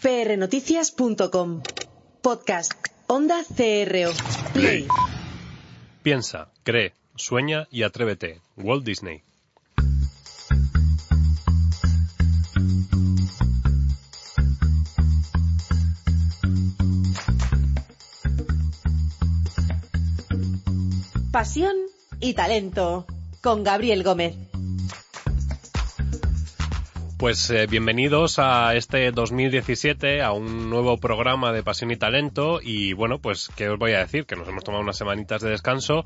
prnoticias.com. Podcast. Onda CRO. Play. Piensa, cree, sueña y atrévete. Walt Disney. Pasión y talento. Con Gabriel Gómez. Pues eh, bienvenidos a este 2017, a un nuevo programa de Pasión y Talento. Y bueno, pues, ¿qué os voy a decir? Que nos hemos tomado unas semanitas de descanso,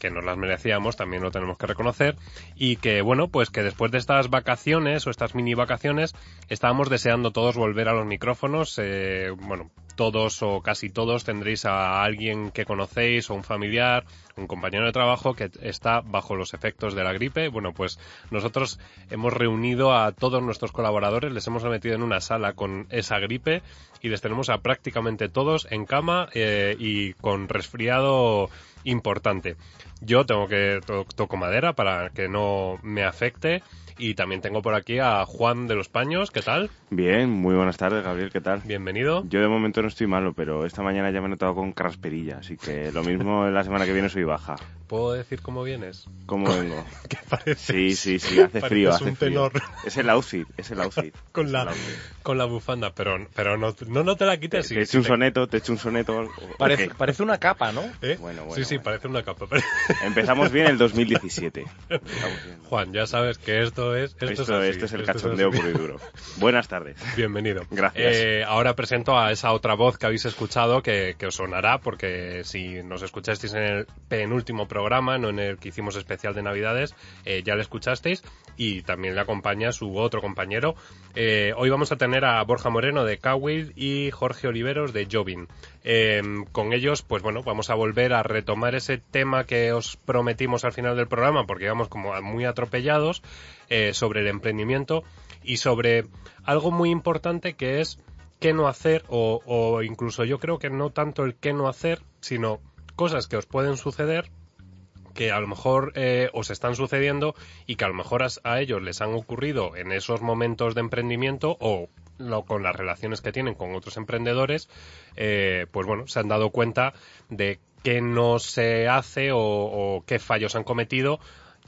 que nos las merecíamos, también lo tenemos que reconocer. Y que bueno, pues que después de estas vacaciones o estas mini vacaciones, estábamos deseando todos volver a los micrófonos. Eh, bueno, todos o casi todos tendréis a alguien que conocéis o un familiar, un compañero de trabajo que está bajo los efectos de la gripe. Bueno, pues nosotros hemos reunido a todos nuestros colaboradores, les hemos metido en una sala con esa gripe y les tenemos a prácticamente todos en cama eh, y con resfriado importante. Yo tengo que to toco madera para que no me afecte. Y también tengo por aquí a Juan de los Paños, ¿qué tal? Bien, muy buenas tardes, Gabriel, ¿qué tal? Bienvenido. Yo de momento no estoy malo, pero esta mañana ya me he notado con crasperilla, así que lo mismo la semana que viene soy baja. ¿Puedo decir cómo vienes? ¿Cómo vengo? ¿Qué parece? Sí, sí, sí, hace frío, hace un frío. tenor. Es el outfit, es el outfit. con la, outfit. con la bufanda, pero, pero no, no, no te la quites. Te sí hecho un te- soneto, te he hecho un soneto. Parece, parece una capa, ¿no? ¿Eh? Bueno, bueno, sí, sí, bueno. parece una capa. Empezamos bien el 2017. Empezamos bien. Juan, ya sabes que esto es... Esto, Esto, es, así, esto es el esto cachondeo puro y duro. Buenas tardes. Bienvenido. Gracias. Eh, ahora presento a esa otra voz que habéis escuchado que, que os sonará porque si nos escuchasteis en el penúltimo programa, no en el que hicimos especial de Navidades, eh, ya le escuchasteis y también le acompaña su otro compañero. Eh, hoy vamos a tener a Borja Moreno de Cowell y Jorge Oliveros de Jobin. Eh, con ellos, pues bueno, vamos a volver a retomar ese tema que os prometimos al final del programa porque íbamos como muy atropellados eh, sobre el emprendimiento y sobre algo muy importante que es qué no hacer o incluso yo creo que no tanto el qué no hacer, sino cosas que os pueden suceder que a lo mejor eh, os están sucediendo y que a lo mejor a, ellos les han ocurrido en esos momentos de emprendimiento o lo- con las relaciones que tienen con otros emprendedores, eh, pues bueno, se han dado cuenta de qué no se hace o, o qué fallos han cometido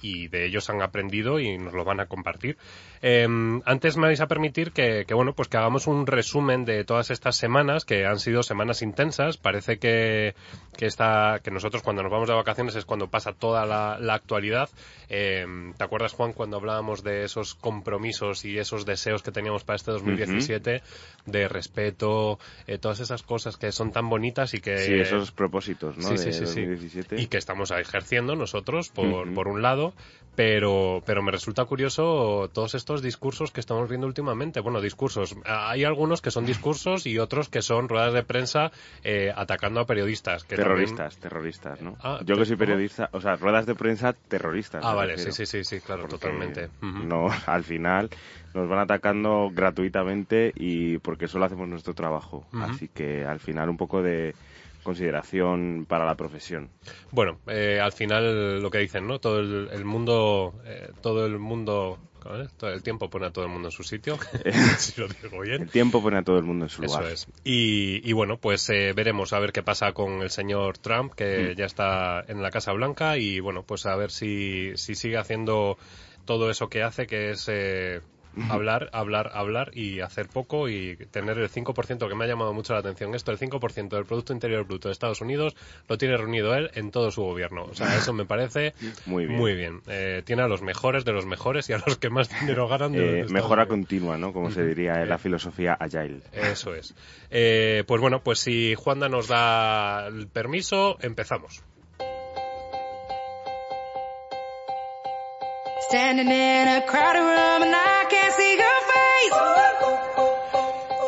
y de ellos han aprendido y nos lo van a compartir. Eh, antes me vais a permitir que, que, bueno, pues que hagamos un resumen de todas estas semanas, que han sido semanas intensas. Parece que, que, esta, que nosotros cuando nos vamos de vacaciones es cuando pasa toda la, la actualidad. Eh, ¿Te acuerdas, Juan, cuando hablábamos de esos compromisos y esos deseos que teníamos para este 2017? De respeto, eh, todas esas cosas que son tan bonitas y que... Sí, esos propósitos, ¿no? Sí, sí, sí, sí. 2017. Y que estamos ejerciendo nosotros, por, Ujú. por un lado, pero, pero me resulta curioso todos estos discursos que estamos viendo últimamente. Bueno, discursos. Hay algunos que son discursos y otros que son ruedas de prensa eh, atacando a periodistas. Que terroristas, terroristas, ¿no? Ah, Yo que soy ¿cómo? periodista, o sea, ruedas de prensa terroristas. Ah, vale, sí, sí, sí, sí, claro, Porque totalmente. No, al final nos van atacando gratuitamente y porque solo hacemos nuestro trabajo. Así que al final un poco de consideración para la profesión. Bueno, eh, al final lo que dicen, ¿no? Todo el, el mundo, eh, todo el mundo, todo el tiempo pone a todo el mundo en su sitio, si lo digo bien. El tiempo pone a todo el mundo en su Eso lugar. es. Y, y bueno, pues eh, veremos a ver qué pasa con el señor Trump, que Mm. ya está en la Casa Blanca, y bueno, pues a ver si, si sigue haciendo todo eso que hace, que es hablar, hablar, hablar y hacer poco y tener el 5%, que me ha llamado mucho la atención esto, el 5% del Producto Interior Bruto de Estados Unidos lo tiene reunido él en todo su gobierno. O sea, eso me parece Muy bien. muy bien. Eh, tiene a los mejores de los mejores y a los que más dinero ganan de, Eh, mejora Unidos. continua, ¿no? Como se diría en la filosofía agile. Eso es. Eh, pues bueno, pues si Juanda nos da el permiso, empezamos.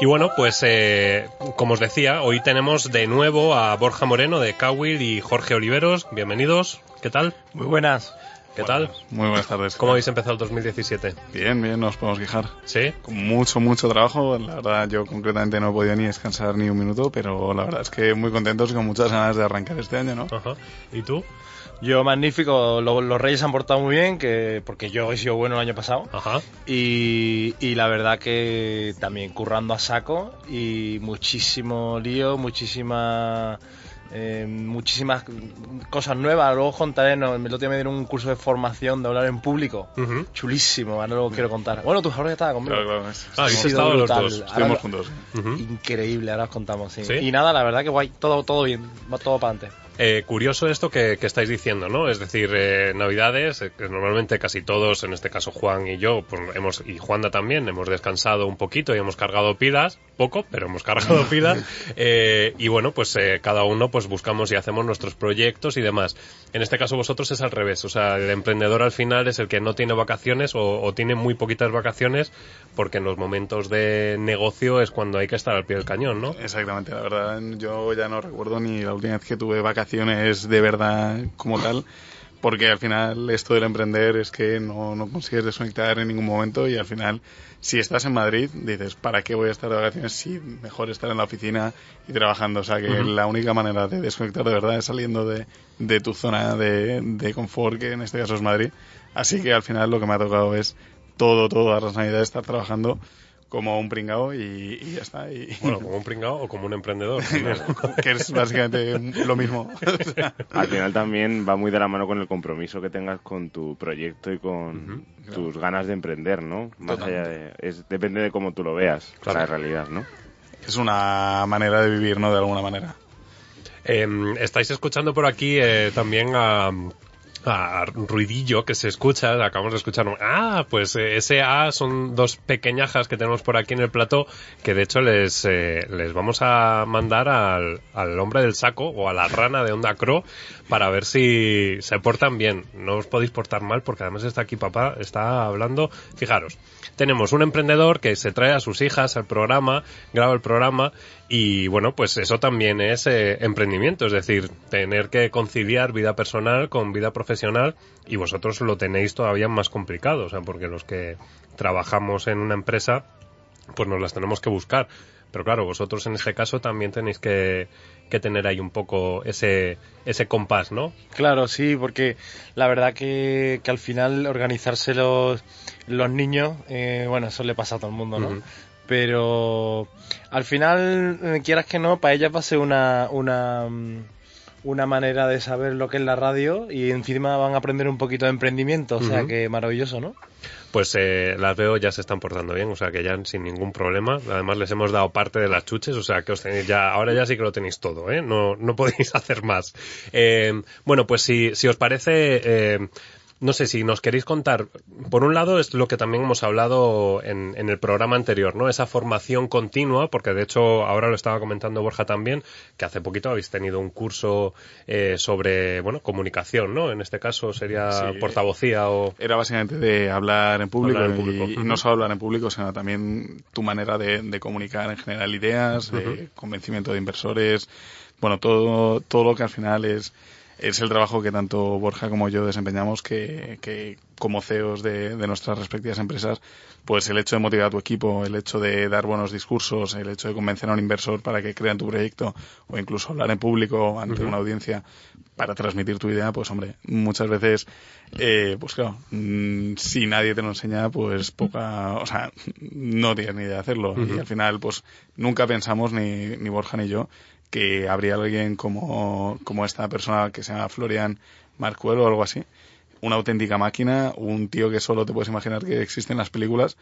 Y bueno, pues eh, como os decía, hoy tenemos de nuevo a Borja Moreno de Cowil y Jorge Oliveros. Bienvenidos. ¿Qué tal? Muy buenas. ¿Qué tal? Muy buenas tardes. ¿Cómo habéis empezado el 2017? Bien, bien, no os podemos quejar. ¿Sí? Con mucho, mucho trabajo. La verdad, yo concretamente no he podido ni descansar ni un minuto, pero la verdad es que muy contentos y con muchas ganas de arrancar este año, ¿no? Ajá. ¿Y tú? Yo magnífico, Lo- los Reyes han portado muy bien, que porque yo he sido bueno el año pasado. Ajá. Y, y la verdad que también currando a saco y muchísimo lío, muchísima, eh, muchísimas cosas nuevas. Luego os contaré, no, el otro día me dieron un curso de formación de hablar en público. Chulísimo, ahora luego quiero contar. Bueno, tú ahora ya estabas conmigo. Claro, claro. Ah, Ha sido estado los dos. Estuvimos lo- juntos. Increíble, ahora os contamos, sí. ¿Sí? Y nada, la verdad que guay, todo, todo bien, va todo para adelante. Eh, curioso esto que, que estáis diciendo, ¿no? Es decir, eh, Navidades, eh, que normalmente casi todos, en este caso Juan y yo, pues hemos, y Juanda también, hemos descansado un poquito y hemos cargado pilas, poco, pero hemos cargado pilas, eh, y bueno, pues cada uno pues buscamos y hacemos nuestros proyectos y demás. En este caso vosotros es al revés, o sea, el emprendedor al final es el que no tiene vacaciones o, o tiene muy poquitas vacaciones, porque en los momentos de negocio es cuando hay que estar al pie del cañón, ¿no? Exactamente, la verdad, yo ya no recuerdo ni la última vez que tuve vacaciones de verdad como tal, porque al final esto del emprender es que no, no consigues desconectar en ningún momento y al final, si estás en Madrid, dices, ¿para qué voy a estar de vacaciones si mejor estar en la oficina y trabajando? O sea, que la única manera de desconectar de verdad es saliendo de, de tu zona de, de confort, que en este caso es Madrid. Así que al final lo que me ha tocado es todo, todas las navidades estar trabajando como un pringao y, y ya está. Y, Bueno, como un pringao o como un emprendedor. que es básicamente lo mismo. O sea, Al final también va muy de la mano con el compromiso que tengas con tu proyecto y con tus ganas de emprender, ¿no? Más allá de... Es, depende de cómo tú lo veas, Claro. la realidad, ¿no? es una manera de vivir, ¿no? De alguna manera. Eh, estáis escuchando por aquí eh, también a, a Ruidillo que se escucha, acabamos de escuchar un ah, pues eh, ese A son dos pequeñajas que tenemos por aquí en el plató que de hecho les, eh, les vamos a mandar al, al hombre del saco o a la rana de Onda Cro para ver si se portan bien. No os podéis portar mal porque además está aquí papá, está hablando. Fijaros, tenemos un emprendedor que se trae a sus hijas al programa, graba el programa y bueno, pues eso también es eh, emprendimiento, es decir, tener que conciliar vida personal con vida profesional y vosotros lo tenéis todavía más complicado, o sea, porque los que trabajamos en una empresa, pues nos las tenemos que buscar. Pero claro, vosotros en este caso también tenéis que, que tener ahí un poco ese, ese compás, ¿no? Claro, sí, porque la verdad que, que al final organizarse los, los niños, eh, bueno, eso le pasa a todo el mundo, ¿no? Pero al final, eh, quieras que no, para ellas va a ser una, una, mm, una manera de saber lo que es la radio y encima van a aprender un poquito de emprendimiento, o sea Ujú. que maravilloso, ¿no? Pues eh, las veo ya se están portando bien, o sea que ya sin ningún problema. Además les hemos dado parte de las chuches, o sea que os tenéis ya, ahora ya sí que lo tenéis todo, ¿eh? No, no podéis hacer más. Eh, bueno, pues si, si os parece, eh, no sé si nos queréis contar, por un lado es lo que también hemos hablado en, en el programa anterior, ¿no? Esa formación continua, porque de hecho ahora lo estaba comentando Borja también, que hace poquito habéis tenido un curso eh, sobre, bueno, comunicación, ¿no? En este caso sería Sí. portavocía o... Era básicamente de hablar en público, Hablar en público. Y, no solo hablar en público, sino también tu manera de, de comunicar en general ideas, de convencimiento de inversores, bueno, todo, todo lo que al final es, es el trabajo que tanto Borja como yo desempeñamos, que, que como CEOs de, de nuestras respectivas empresas, pues el hecho de motivar a tu equipo, el hecho de dar buenos discursos, el hecho de convencer a un inversor para que crea en tu proyecto, o incluso hablar en público ante una audiencia para transmitir tu idea, pues hombre, muchas veces, eh, pues claro, mm, si nadie te lo enseña, pues poca, o sea, no tienes ni idea de hacerlo. Y al final, pues nunca pensamos, ni, ni Borja ni yo, que habría alguien como, como esta persona que se llama Florian Marcuelo o algo así. Una auténtica máquina, un tío que solo te puedes imaginar que existe en las películas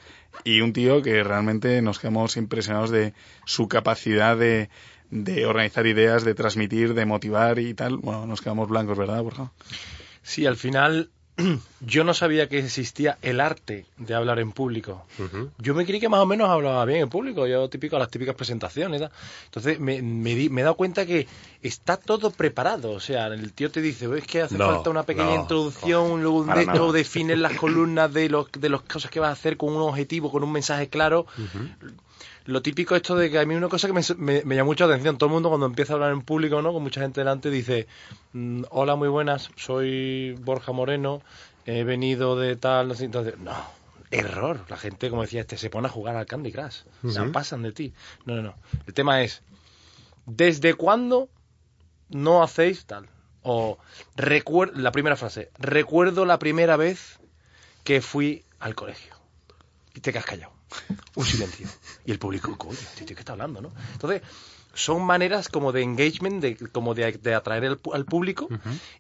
y un tío que realmente nos quedamos impresionados de su capacidad de, de organizar ideas, de transmitir, de motivar y tal. Bueno, nos quedamos blancos, ¿verdad, Borja? Sí, al final yo no sabía que existía el arte de hablar en público. Yo me creí que más o menos hablaba bien en público, yo típico las típicas presentaciones. Entonces me, me, di- me he dado cuenta que está todo preparado. O sea, el tío te dice, es que hace No, falta una pequeña no, introducción, luego de, luego defines las columnas de los de las cosas que vas a hacer con un objetivo, con un mensaje claro. Lo típico esto de que a mí una cosa que me, me, me llama mucha atención, todo el mundo cuando empieza a hablar en público, ¿no? Con mucha gente delante dice, mm, hola, muy buenas, soy Borja Moreno, he venido de tal, entonces, no, error. La gente, como decía este, se pone a jugar al Candy Crush. Ujú. pasan de ti. No, no, no. El tema es, ¿desde cuándo no hacéis tal? O recuer- la primera frase, recuerdo la primera vez que fui al colegio. Y te quedas callado. Un silencio. Y el público, coño, ¿qué está hablando, no? Entonces, son maneras como de engagement, de, como de, de atraer el al público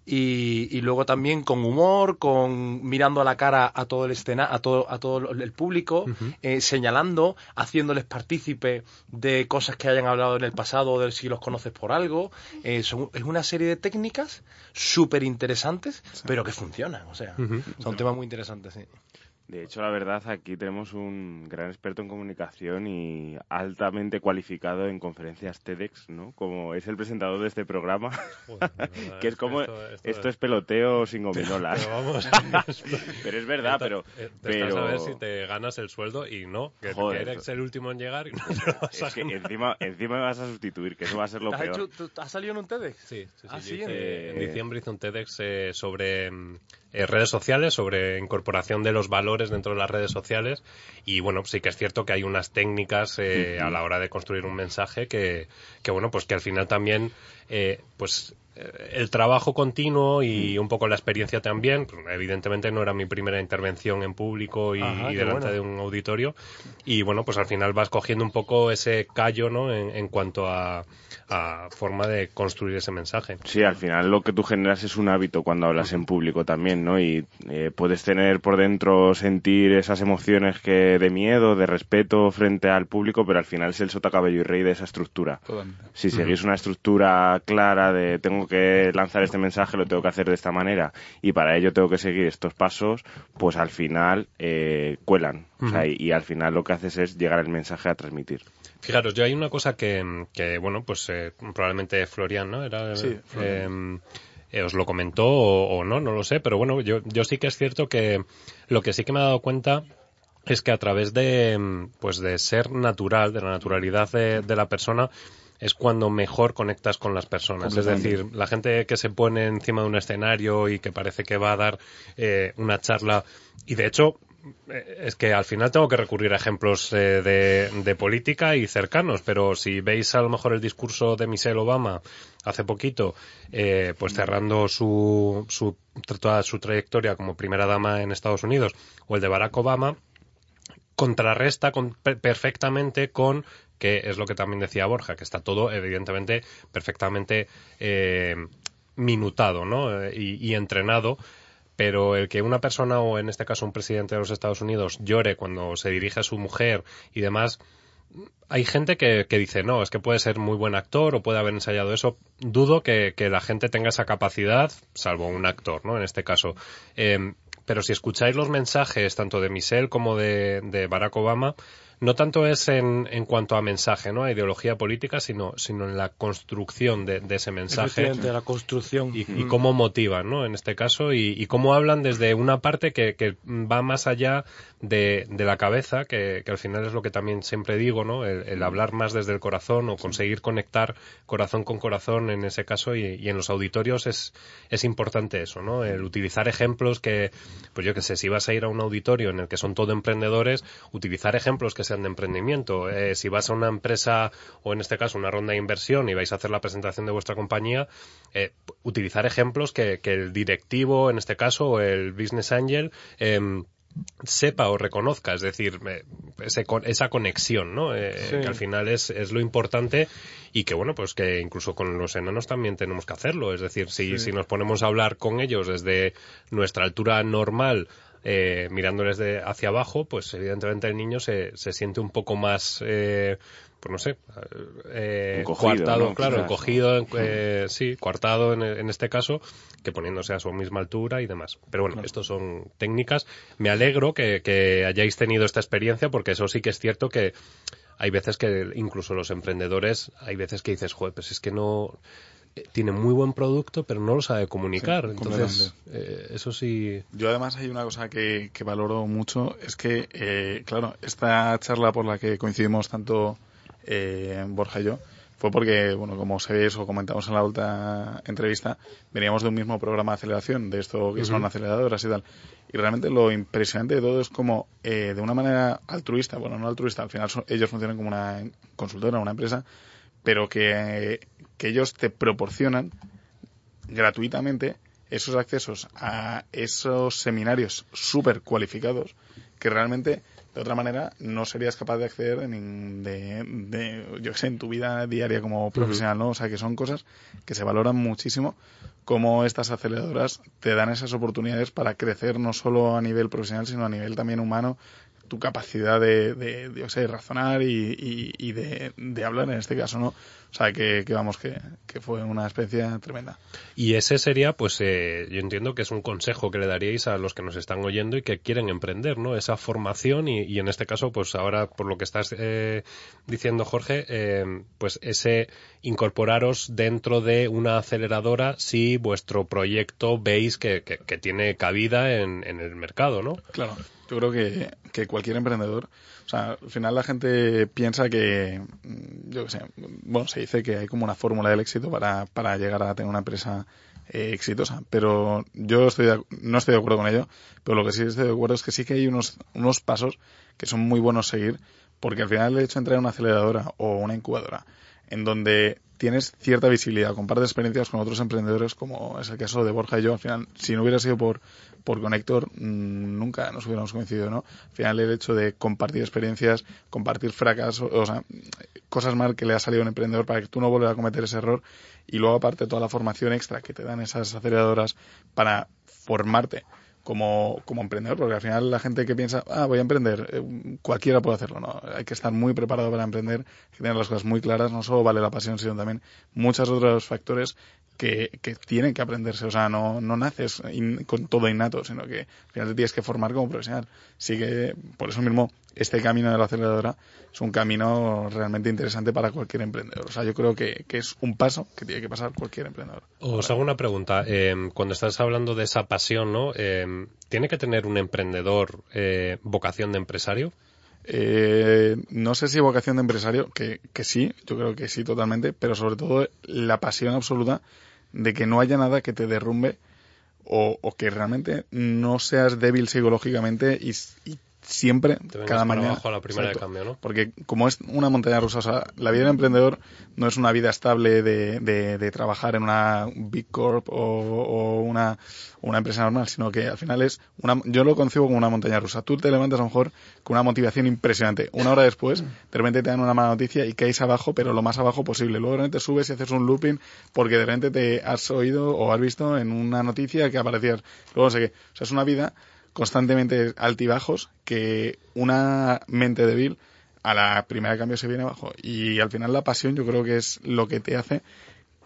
y, y luego también con humor, con mirando a la cara a todo el escena, a todo, a todo el público, eh, señalando, haciéndoles partícipe de cosas que hayan hablado en el pasado o de si los conoces por algo. Eh, son- es una serie de técnicas súper interesantes, pero que funcionan. O sea, son temas muy interesantes, sí. De hecho, la verdad, aquí tenemos un gran experto en comunicación y altamente cualificado en conferencias TEDx, ¿no? Como es el presentador de este programa, que es como esto, es peloteo sin gominolas. Pero vamos, Pero es verdad, pero Eh, te estás pero a ver si te ganas el sueldo y no, que, Joder, que eres eso- el último en llegar y no te lo vas a es que encima encima me vas a sustituir, que eso va a ser lo ¿Has, peor. hecho- has salido en un TEDx? Sí, sí, sí. Ah, sí, hice- en- en diciembre hice un TEDx eh, sobre mm, eh, redes sociales, sobre incorporación de los valores dentro de las redes sociales. Y bueno, sí que es cierto que hay unas técnicas eh, a la hora de construir un mensaje que, que bueno, pues que al final también, eh, pues el trabajo continuo y un poco la experiencia también, evidentemente no era mi primera intervención en público y, Ajá, y qué delante bueno. de un auditorio y bueno pues al final vas cogiendo un poco ese callo no en, en cuanto a, a forma de construir ese mensaje Sí, al final lo que tú generas es un hábito cuando hablas en público también, ¿no? Y eh, puedes tener por dentro sentir esas emociones que de miedo, de respeto frente al público, pero al final es el sota cabello y rey de esa estructura. Totalmente. Si seguís una estructura clara de tengo que lanzar este mensaje, lo tengo que hacer de esta manera y para ello tengo que seguir estos pasos, pues al final eh, cuelan. O sea, y, y al final lo que haces es llegar el mensaje a transmitir. Fijaros, yo hay una cosa que, que, bueno, pues eh, probablemente Florian, ¿no? Era, Sí, Florian. eh, eh, os lo comentó o, o no, no lo sé, pero bueno, yo, yo sí que es cierto que lo que sí que me he dado cuenta es que a través de, pues de ser natural, de la naturalidad de, de la persona, es cuando mejor conectas con las personas. Es decir, la gente que se pone encima de un escenario y que parece que va a dar eh, una charla, y de hecho, eh, es que al final tengo que recurrir a ejemplos eh, de, de política y cercanos, pero si veis a lo mejor el discurso de Michelle Obama hace poquito, eh, pues cerrando su, su, toda su trayectoria como primera dama en Estados Unidos, o el de Barack Obama, contrarresta con- per- perfectamente con que es lo que también decía Borja, que está todo evidentemente perfectamente eh, minutado ¿no? Eh, y, entrenado, pero el que una persona o en este caso un presidente de los Estados Unidos llore cuando se dirige a su mujer y demás, hay gente que, que dice, no, es que puede ser muy buen actor o puede haber ensayado eso. Dudo que, que la gente tenga esa capacidad, salvo un actor, ¿no? En este caso. Eh, pero si escucháis los mensajes tanto de Michelle como de, de Barack Obama, no tanto es en, en cuanto a mensaje, ¿no? A ideología política, sino, sino en la construcción de, de ese mensaje Efectivamente, la construcción. y, y cómo motivan, ¿no? En este caso, y, y cómo hablan desde una parte que, que va más allá de, de la cabeza, que, que al final es lo que también siempre digo, ¿no? El, el hablar más desde el corazón o conseguir conectar corazón con corazón en ese caso y, y en los auditorios es, es importante eso, ¿no? El utilizar ejemplos que, pues yo que sé, si vas a ir a un auditorio en el que son todo emprendedores, utilizar ejemplos que sean de emprendimiento. Eh, si vas a una empresa o en este caso una ronda de inversión y vais a hacer la presentación de vuestra compañía, eh, utilizar ejemplos que, que el directivo, en este caso, o el business angel, em, sepa o reconozca, es decir, eh, ese esa conexión, ¿no? Eh, Sí. Que al final es, es lo importante y que, bueno, pues que incluso con los enanos también tenemos que hacerlo. Es decir, si, si nos ponemos a hablar con ellos desde nuestra altura normal, eh, mirándoles de hacia abajo, pues evidentemente el niño se, se siente un poco más, eh, pues no sé, eh, Encogido, coartado, ¿no? claro, Quizás. encogido, eh, sí, coartado en, en este caso, que poniéndose a su misma altura y demás. Pero bueno, estos son técnicas. Me alegro que, que hayáis tenido esta experiencia porque eso sí que es cierto que hay veces que incluso los emprendedores, hay veces que dices, joder, pues es que no tiene muy buen producto, pero no lo sabe comunicar. Sí, Entonces, eh, eso sí. Yo además hay una cosa que, que valoro mucho, es que, eh, claro, esta charla por la que coincidimos tanto eh, Borja y yo, fue porque, bueno, como sabéis o comentamos en la última entrevista, veníamos de un mismo programa de aceleración, de esto que son aceleradoras y tal. Y realmente lo impresionante de todo es como, eh, de una manera altruista, bueno, no altruista, al final son- ellos funcionan como una consultora, una empresa, pero que, que ellos te proporcionan gratuitamente esos accesos a esos seminarios súper cualificados que realmente de otra manera no serías capaz de acceder en, de, de, yo sé, en tu vida diaria como profesional, ¿no? O sea, que son cosas que se valoran muchísimo como estas aceleradoras te dan esas oportunidades para crecer no solo a nivel profesional, sino a nivel también humano, tu capacidad de, de, de, qué sé, razonar y, y, y de, de hablar en este caso, ¿no? O sea, que, que vamos, que, que fue una experiencia tremenda. Y ese sería, pues, eh, yo entiendo que es un consejo que le daríais a los que nos están oyendo y que quieren emprender, ¿no? Esa formación y, y en este caso, pues ahora, por lo que estás eh, diciendo, Jorge, eh, pues ese incorporaros dentro de una aceleradora si vuestro proyecto veis que, que, que tiene cabida en, en, el mercado, ¿no? Claro, yo creo que, que cualquier emprendedor, o sea, al final la gente piensa que, yo qué sé, bueno, se dice que hay como una fórmula del éxito para, para llegar a tener una empresa eh, exitosa, pero yo estoy de, no estoy de acuerdo con ello, pero lo que sí estoy de acuerdo es que sí que hay unos, unos pasos que son muy buenos seguir, porque al final el hecho de entrar en una aceleradora o una incubadora, en donde tienes cierta visibilidad, compartes experiencias con otros emprendedores, como es el caso de Borja y yo. Al final, si no hubiera sido por, por Connector, mmm, nunca nos hubiéramos coincidido, ¿no? Al final, el hecho de compartir experiencias, compartir fracasos, o sea, cosas mal que le ha salido a un emprendedor para que tú no vuelvas a cometer ese error. Y luego, aparte, toda la formación extra que te dan esas aceleradoras para formarte como, como emprendedor, porque al final la gente que piensa, ah, voy a emprender, eh, cualquiera puede hacerlo, ¿no? Hay que estar muy preparado para emprender, hay que tener las cosas muy claras, no solo vale la pasión, sino también muchos otros factores que, que tienen que aprenderse, o sea, no, no naces in, con todo innato, sino que al final te tienes que formar como profesional. Así que, por eso mismo, este camino de la aceleradora es un camino realmente interesante para cualquier emprendedor. O sea, yo creo que, que es un paso que tiene que pasar cualquier emprendedor. Os hago una pregunta. Eh, cuando estás hablando de esa pasión, ¿no? Eh, ¿Tiene que tener un emprendedor eh, vocación de empresario? Eh, no sé si vocación de empresario, que, que sí, yo creo que sí totalmente, pero sobre todo la pasión absoluta de que no haya nada que te derrumbe o, que realmente no seas débil psicológicamente y siempre, cada mañana. Abajo a la primera de cambio, ¿no? Porque como es una montaña rusa, o sea, la vida del emprendedor no es una vida estable de, de, de trabajar en una Big Corp o, o, una, una empresa normal, sino que al final es una, yo lo concibo como una montaña rusa. Tú te levantas a lo mejor con una motivación impresionante. Una hora después, de repente te dan una mala noticia y caes abajo, pero lo más abajo posible. Luego de repente subes y haces un looping porque de repente te has oído o has visto en una noticia que aparecías. Luego no sé qué. O sea, es una vida constantemente altibajos que una mente débil a la primera de cambio se viene abajo. Y al final la pasión yo creo que es lo que te hace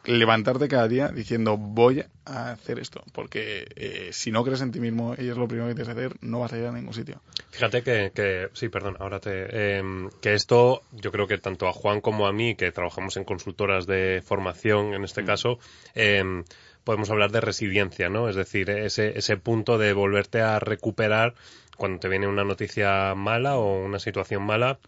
levantarte cada día diciendo voy a hacer esto porque eh, si no crees en ti mismo y es lo primero que tienes que hacer no vas a ir a ningún sitio fíjate que, que sí perdón ahora te eh, que esto yo creo que tanto a Juan como a mí que trabajamos en consultoras de formación en este mm. caso eh, podemos hablar de resiliencia, ¿no? Es decir, ese, ese punto de volverte a recuperar cuando te viene una noticia mala o una situación mala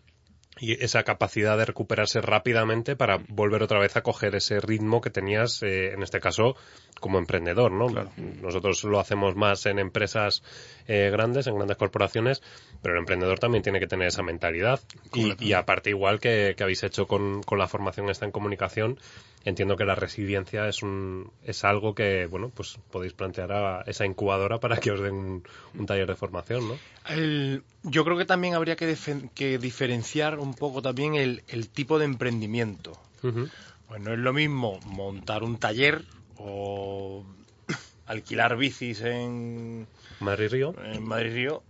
y esa capacidad de recuperarse rápidamente para volver otra vez a coger ese ritmo que tenías, eh, en este caso, como emprendedor, ¿no? Claro. Nosotros lo hacemos más en empresas eh, grandes, en grandes corporaciones, pero el emprendedor también tiene que tener esa mentalidad. Y, y, aparte, igual que, que habéis hecho con, con, la formación esta en comunicación, entiendo que la resiliencia es un es algo que, bueno, pues podéis plantear a esa incubadora para que os den un, un taller de formación, ¿no? El, yo creo que también habría que, que diferenciar un poco también el, el tipo de emprendimiento. Uh -huh. Pues no es lo mismo montar un taller o alquilar bicis en Madrid Río, en Madrid Río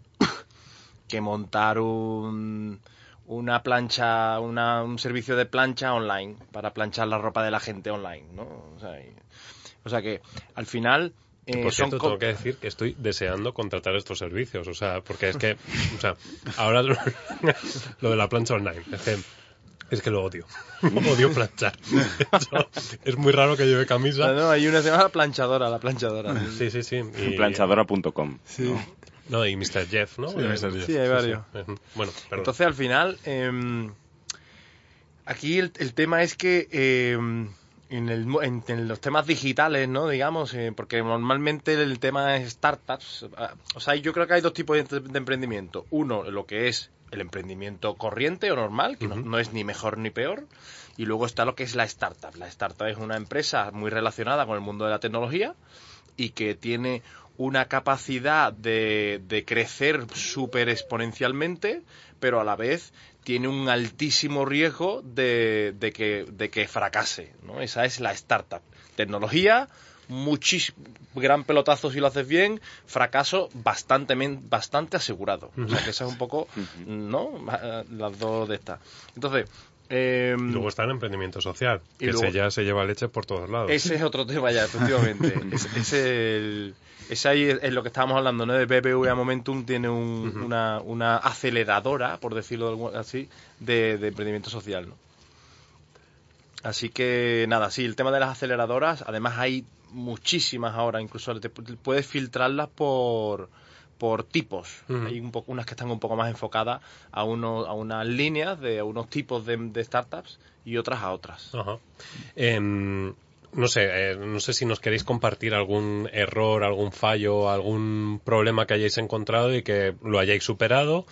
que montar un, una plancha, una, un servicio de plancha online para planchar la ropa de la gente online, ¿no? O sea, y, o sea que al final eh, Por cierto, tengo que decir que estoy deseando contratar estos servicios, o sea, porque es que, o sea, ahora lo, lo de la plancha online, es que, es que lo odio, odio planchar. es muy raro que lleve camisa. No, no, hay una semana planchadora, la planchadora. Sí, sí, sí. Y... Planchadora.com. Sí. ¿no? No, y Mr. Jeff, ¿no? Sí, Mr. Jeff. Sí, hay varios. Sí, sí. Bueno, perdón. Entonces, al final, eh, Aquí el, el tema es que eh, en, el mo- en- en los temas digitales, ¿no? Digamos, eh, porque normalmente el tema es startups. ah, O sea, yo creo que hay dos tipos de, de emprendimiento. Uno, lo que es el emprendimiento corriente o normal, que no, no es ni mejor ni peor. Y luego está lo que es la startup. La startup es una empresa muy relacionada con el mundo de la tecnología y que tiene una capacidad de, de crecer súper exponencialmente, pero a la vez tiene un altísimo riesgo de, de que, de que fracase. ¿no? Esa es la startup. Tecnología, muchísimo, gran pelotazo si lo haces bien, fracaso bastante, bastante asegurado. O sea que esa es un poco, ¿no? Ah, Las dos de estas. Entonces, eh, luego está el emprendimiento social, Y que luego- se ya se lleva leche por todos lados. ese es otro tema ya, efectivamente. es, es el- ese ahí es, es lo que estábamos hablando, ¿no? De BBVA Momentum tiene un- una, una aceleradora, por decirlo así, de, de emprendimiento social, ¿no? Así que nada, sí, el tema de las aceleradoras, además hay muchísimas ahora, incluso te- puedes filtrarlas por por tipos. Hay un poco, unas que están un poco más enfocadas a, uno, a unas líneas de a unos tipos de, de startups y otras a otras. Em, no sé, eh, no sé si nos queréis compartir algún error, algún fallo, algún problema que hayáis encontrado y que lo hayáis superado,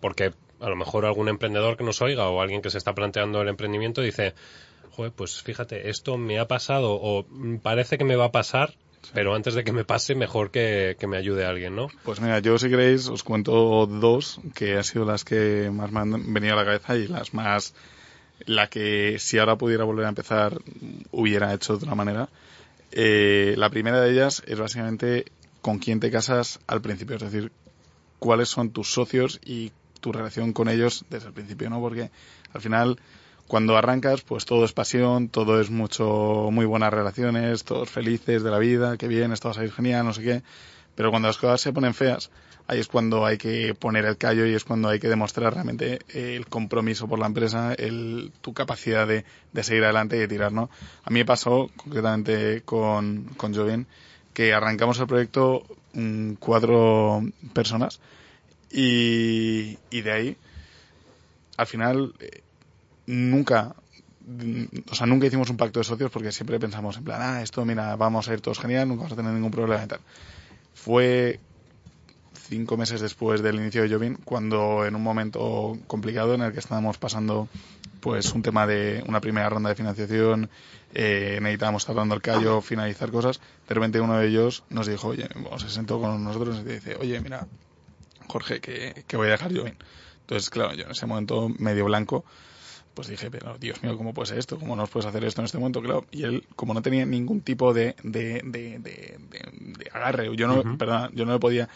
porque a lo mejor algún emprendedor que nos oiga o alguien que se está planteando el emprendimiento dice, joder, pues fíjate, esto me ha pasado o parece que me va a pasar, pero antes de que me pase, mejor que, que me ayude alguien, ¿no? Pues mira, yo si queréis os cuento dos que han sido las que más me han venido a la cabeza y las más la que si ahora pudiera volver a empezar hubiera hecho de otra manera. Eh, la primera de ellas es básicamente con quién te casas al principio, es decir, cuáles son tus socios y tu relación con ellos desde el principio, ¿no? Porque al final cuando arrancas, pues todo es pasión, todo es mucho, muy buenas relaciones, todos felices de la vida, que bien, esto va a salir genial, no sé qué. Pero cuando las cosas se ponen feas, ahí es cuando hay que poner el callo y es cuando hay que demostrar realmente el compromiso por la empresa, el, tu capacidad de, de seguir adelante y de tirar, ¿no? A mí me pasó concretamente con, con Jovien que arrancamos el proyecto mm, cuatro personas y, y de ahí, al final, eh, nunca o sea, nunca hicimos un pacto de socios porque siempre pensamos en plan, ah, esto, mira, vamos a ir todos genial, nunca vamos a tener ningún problema y tal. Fue cinco meses después del inicio de Jovin cuando en un momento complicado en el que estábamos pasando pues un tema de una primera ronda de financiación, eh, necesitábamos estar dando el callo, finalizar cosas, de repente uno de ellos nos dijo, oye, se sentó con nosotros y dice, oye, mira, Jorge, que, que voy a dejar Jovin. Entonces, claro, yo en ese momento medio blanco, pues dije, pero Dios mío, ¿cómo puede ser esto? ¿Cómo nos puedes hacer esto en este momento? Claro, y él, como no tenía ningún tipo de, de, de, de, de- de agarre, yo no, perdona, yo no le podía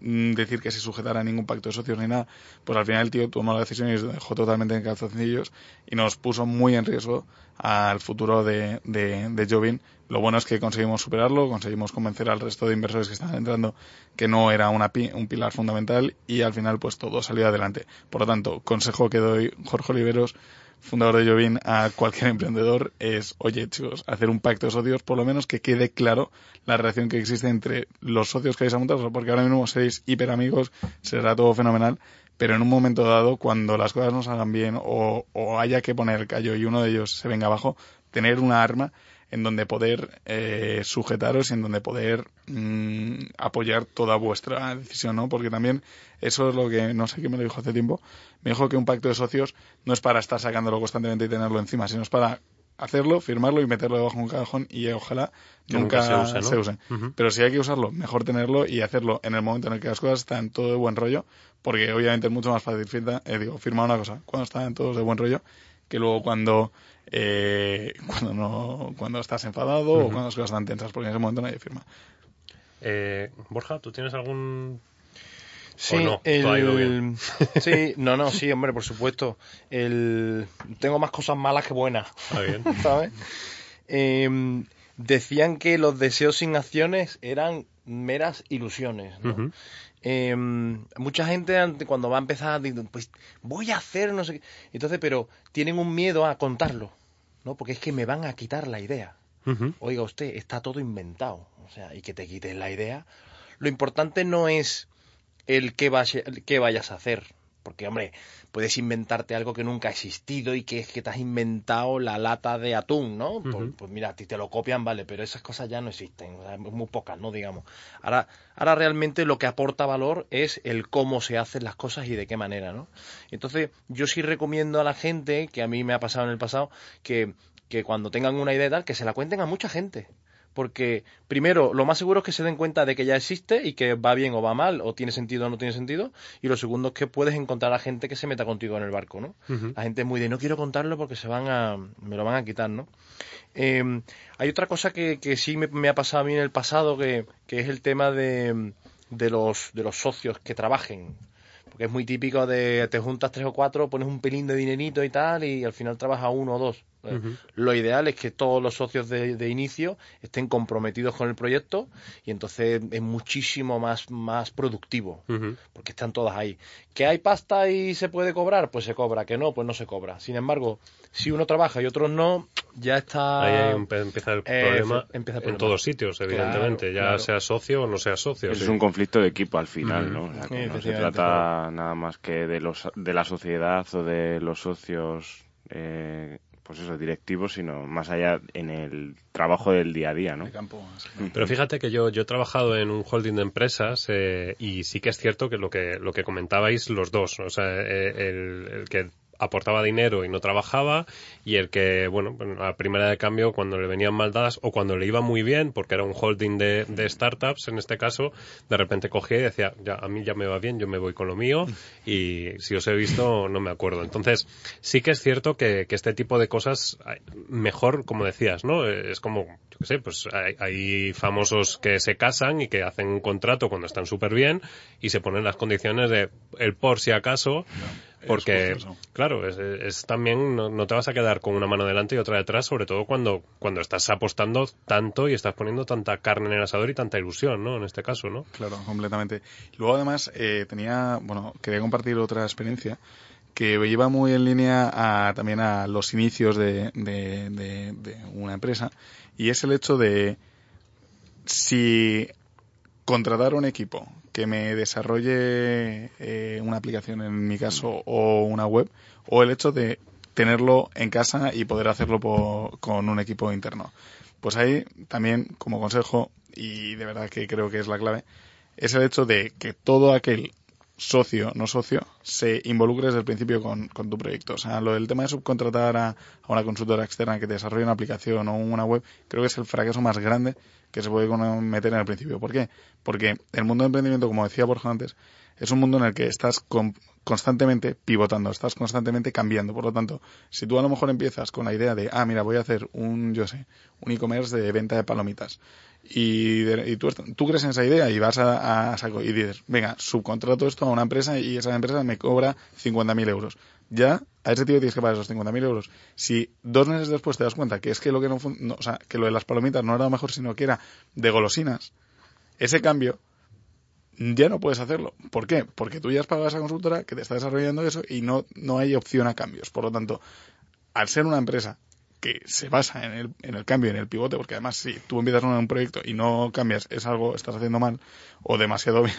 mm, decir que se sujetara a ningún pacto de socios ni nada, pues al final el tío tomó la decisión y nos dejó totalmente en calzoncillos y nos puso muy en riesgo al futuro de, de, de Jovin. Lo bueno es que conseguimos superarlo, conseguimos convencer al resto de inversores que estaban entrando que no era una pi- un pilar fundamental y al final pues todo salió adelante. Por lo tanto, consejo que doy Jorge Oliveros, fundador de Jovin, a cualquier emprendedor es, oye chicos, hacer un pacto de socios, por lo menos que quede claro la relación que existe entre los socios que vais a porque ahora mismo seréis hiper amigos, será todo fenomenal, pero en un momento dado, cuando las cosas no salgan bien o, o haya que poner callo y uno de ellos se venga abajo, tener una arma en donde poder eh, sujetaros y en donde poder mm, apoyar toda vuestra decisión, ¿no? Porque también eso es lo que, no sé quién me lo dijo hace tiempo, me dijo que un pacto de socios no es para estar sacándolo constantemente y tenerlo encima, sino es para hacerlo, firmarlo y meterlo debajo de un cajón y ojalá Que nunca, nunca se use, ¿no? se use. Ujú. Pero si hay que usarlo, mejor tenerlo y hacerlo en el momento en el que las cosas están todo de buen rollo, porque obviamente es mucho más fácil firma, eh, digo, firmar una cosa cuando están todos de buen rollo que luego cuando eh, cuando no cuando estás enfadado o cuando las cosas están tensas, porque en ese momento nadie firma. Eh, Borja, ¿tú tienes algún Sí, ¿O no? el- Todo ha ido bien. sí, no, no, sí, hombre, por supuesto. El... Tengo más cosas malas que buenas, Está bien. ¿sabes? Em, decían que los deseos sin acciones eran meras ilusiones. Em, mucha gente cuando va a empezar dice, pues voy a hacer no sé qué. Entonces, pero tienen un miedo a contarlo, ¿no? Porque es que me van a quitar la idea. Oiga usted, está todo inventado. O sea, y que te quiten la idea. Lo importante no es el qué, vaya- el qué vayas a hacer. Porque, hombre, puedes inventarte algo que nunca ha existido y que es que te has inventado la lata de atún, ¿no? pues, pues, mira, a ti te lo copian, vale, pero esas cosas ya no existen, muy pocas, ¿no? Digamos. Ahora, ahora realmente lo que aporta valor es el cómo se hacen las cosas y de qué manera, ¿no? Entonces, yo sí recomiendo a la gente, que a mí me ha pasado en el pasado, que, que cuando tengan una idea tal, que se la cuenten a mucha gente porque primero lo más seguro es que se den cuenta de que ya existe y que va bien o va mal o tiene sentido o no tiene sentido y lo segundo es que puedes encontrar a gente que se meta contigo en el barco no la gente es muy de no quiero contarlo porque se van a me lo van a quitar no em, hay otra cosa que, que sí me, ha pasado a mí en el pasado que, que es el tema de, de los de los socios que trabajen. Porque es muy típico de te juntas tres o cuatro pones un pelín de dinerito y tal y al final trabaja uno o dos lo ideal es que todos los socios de, inicio estén comprometidos con el proyecto y entonces es muchísimo más, más productivo, porque están todas ahí. ¿Que hay pasta y se puede cobrar? Pues se cobra, que no, pues no se cobra. Sin embargo, si uno trabaja y otros no, ya está... Ahí empieza el eh, problema, en todos sitios, evidentemente, ya sea socio o no sea socio. Es un conflicto de equipo al final, ¿no? no se trata nada más que de, los, de la sociedad o de los socios eh, pues eso, directivos, sino más allá en el trabajo del día a día, ¿no? Pero fíjate que yo, yo he trabajado en un holding de empresas eh, y sí que es cierto que lo que, lo que comentabais los dos, o sea, eh, el, el que aportaba dinero y no trabajaba y el que, bueno, a primera de cambio cuando le venían mal dadas o cuando le iba muy bien, porque era un holding de, startups en este caso, de repente cogía y decía, ya, a mí ya me va bien, yo me voy con lo mío y si os he visto no me acuerdo. Entonces, sí que es cierto que, este tipo de cosas, mejor, como decías, ¿no? Es como, yo qué sé, pues hay, famosos que se casan y que hacen un contrato cuando están súper bien y se ponen las condiciones de el por si acaso. Porque, claro, es, también, no, te vas a quedar con una mano delante y otra detrás, sobre todo cuando, cuando estás apostando tanto y estás poniendo tanta carne en el asador y tanta ilusión, ¿no? En este caso, ¿no? Claro, completamente. Luego, además, eh, tenía, bueno, quería compartir otra experiencia que iba muy en línea a, también a los inicios de, de, de una empresa y es el hecho de si contratar un equipo que me desarrolle eh, una aplicación en mi caso o una web o el hecho de tenerlo en casa y poder hacerlo con un equipo interno. Pues ahí también como consejo y de verdad que creo que es la clave es el hecho de que todo aquel socio, no socio, se involucre desde el principio con, tu proyecto. O sea, lo del tema de subcontratar a, a, una consultora externa que te desarrolle una aplicación o una web, creo que es el fracaso más grande que se puede meter en el principio. ¿Por qué? Porque el mundo de emprendimiento, como decía Borja antes, es un mundo en el que estás constantemente pivotando, estás constantemente cambiando. Por lo tanto, si tú a lo mejor empiezas con la idea de, ah, mira, voy a hacer un, yo sé, un e-commerce de venta de palomitas, y, tú, tú, crees en esa idea y vas a, a, saco y dices, venga, subcontrato esto a una empresa y esa empresa me cobra 50.000 euros. Ya a ese tío tienes que pagar esos 50.000 euros. Si dos meses después te das cuenta que es que lo que no, o sea, que lo de las palomitas no era lo mejor, sino que era de golosinas, ese cambio ya no puedes hacerlo. ¿Por qué? Porque tú ya has pagado a esa consultora que te está desarrollando eso y no, no hay opción a cambios. Por lo tanto, al ser una empresa que se basa en el, en el cambio, en el pivote, porque además si tú empiezas un proyecto y no cambias, es algo, estás haciendo mal o demasiado bien,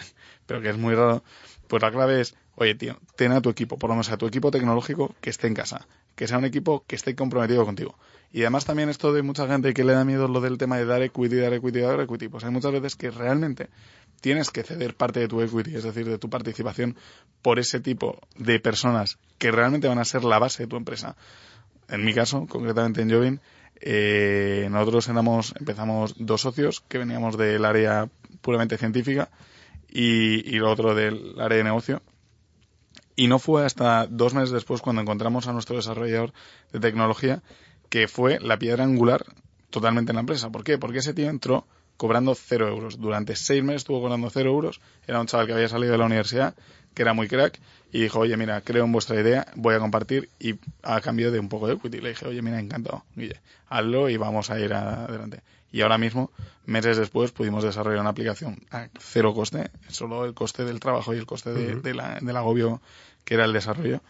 pero que es muy raro, pues la clave es, oye tío, ten a tu equipo, por lo menos a tu equipo tecnológico que esté en casa, que sea un equipo que esté comprometido contigo. Y además también esto de mucha gente que le da miedo lo del tema de dar equity, dar equity, dar equity, pues hay muchas veces que realmente tienes que ceder parte de tu equity, es decir, de tu participación, por ese tipo de personas que realmente van a ser la base de tu empresa en mi caso, concretamente en Jovin, eh, nosotros éramos, empezamos dos socios que veníamos del área puramente científica y, y lo otro del área de negocio. Y no fue hasta dos meses después cuando encontramos a nuestro desarrollador de tecnología que fue la piedra angular totalmente en la empresa. ¿Por qué? Porque ese tío entró cobrando cero euros. Durante seis meses estuvo cobrando cero euros. Era un chaval que había salido de la universidad, que era muy crack, y dijo, oye, mira, creo en vuestra idea, voy a compartir, y a cambio de un poco de equity. Le dije, oye, mira, encantado, Guille, hazlo y vamos a ir adelante. Y ahora mismo, meses después, pudimos desarrollar una aplicación a cero coste, solo el coste del trabajo y el coste de, la, del agobio que era el desarrollo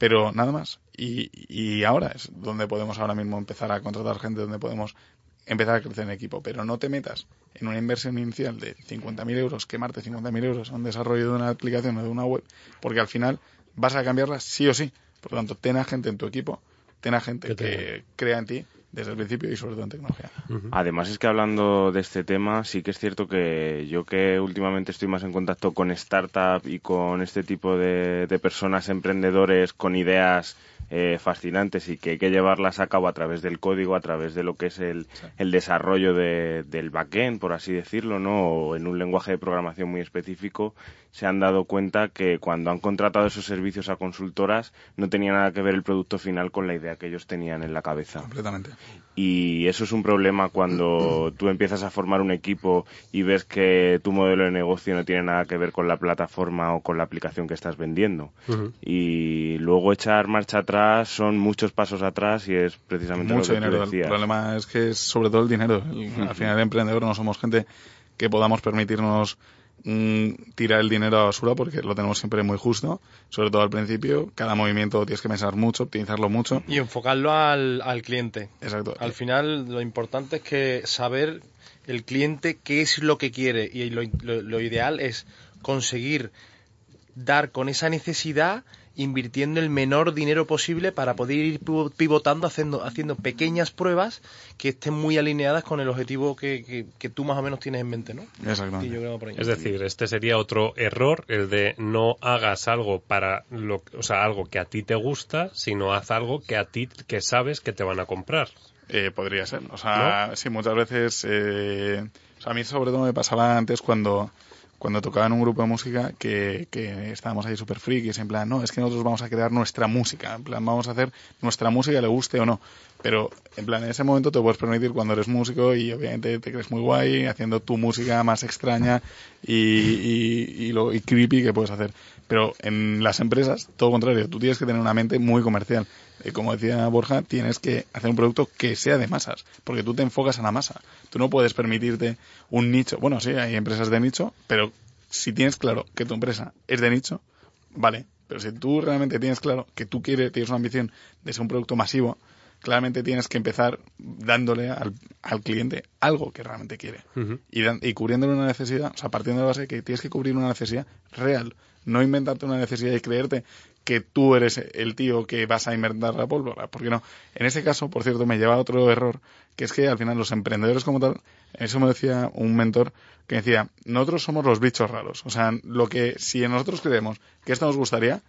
pero nada más. Y, y, ahora es donde podemos ahora mismo empezar a contratar gente, donde podemos empezar a crecer en equipo, pero no te metas en una inversión inicial de 50.000 euros, quemarte 50.000 euros en un desarrollo de una aplicación o de una web, porque al final vas a cambiarlas sí o sí. Por lo tanto, ten a gente en tu equipo, ten a gente Que crea en ti desde el principio y sobre todo en tecnología. Además es que hablando de este tema, sí que es cierto que yo que últimamente estoy más en contacto con startup y con este tipo de, de personas emprendedores con ideas eh, fascinantes y que hay que llevarlas a cabo a través del código, a través de lo que es el, el desarrollo de- del backend, por así decirlo, ¿no? O en un lenguaje de programación muy específico, se han dado cuenta que cuando han contratado esos servicios a consultoras no tenía nada que ver el producto final con la idea que ellos tenían en la cabeza. Completamente. Y eso es un problema cuando tú empiezas a formar un equipo y ves que tu modelo de negocio no tiene nada que ver con la plataforma o con la aplicación que estás vendiendo. Y luego echar marcha atrás son muchos pasos atrás y es precisamente Mucho lo que dinero. tú El problema es que es sobre todo el dinero. El- Al final, el emprendedor no somos gente que podamos permitirnos tirar el dinero a la basura porque lo tenemos siempre muy justo, sobre todo al principio. Cada movimiento tienes que pensar mucho, optimizarlo mucho. Y enfocarlo al, al cliente. Exacto. Al final, lo importante es que saber el cliente qué es lo que quiere y lo, lo- lo ideal es conseguir dar con esa necesidad invirtiendo el menor dinero posible para poder ir pivo- pivotando haciendo, haciendo pequeñas pruebas que estén muy alineadas con el objetivo que, que- que tú más o menos tienes en mente, ¿no? Exactamente. Y yo creo que por ahí. Es decir, este sería otro error, el de no hagas algo para lo, o sea, algo que a ti te gusta, sino haz algo que a ti que sabes que te van a comprar. Eh, podría ser. O sea, sí, muchas veces. eh, o sea, a mí sobre todo me pasaba antes cuando, cuando tocaba en un grupo de música que, que estábamos ahí súper frikis, en plan, no, es que nosotros vamos a crear nuestra música, en plan, vamos a hacer nuestra música, le guste o no. Pero, en plan, en ese momento te puedes permitir cuando eres músico y obviamente te crees muy guay haciendo tu música más extraña y, y, y lo y creepy que puedes hacer. Pero en las empresas, todo contrario, tú tienes que tener una mente muy comercial. Eh, como decía Borja, tienes que hacer un producto que sea de masas, porque tú te enfocas a la masa. Tú no puedes permitirte un nicho. Bueno, sí, hay empresas de nicho, pero si tienes claro que tu empresa es de nicho, vale. Pero si tú realmente tienes claro que tú quieres, tienes una ambición de ser un producto masivo, claramente tienes que empezar dándole al, al cliente algo que realmente quiere. y, dan- y cubriéndole una necesidad, o sea, partiendo de la base que tienes que cubrir una necesidad real, no inventarte una necesidad y creerte que tú eres el tío que vas a inventar la pólvora, porque no. En ese caso, por cierto, me lleva a otro error, que es que al final los emprendedores como tal, eso me decía un mentor que decía, nosotros somos los bichos raros, o sea, lo que si nosotros creemos que esto nos gustaría,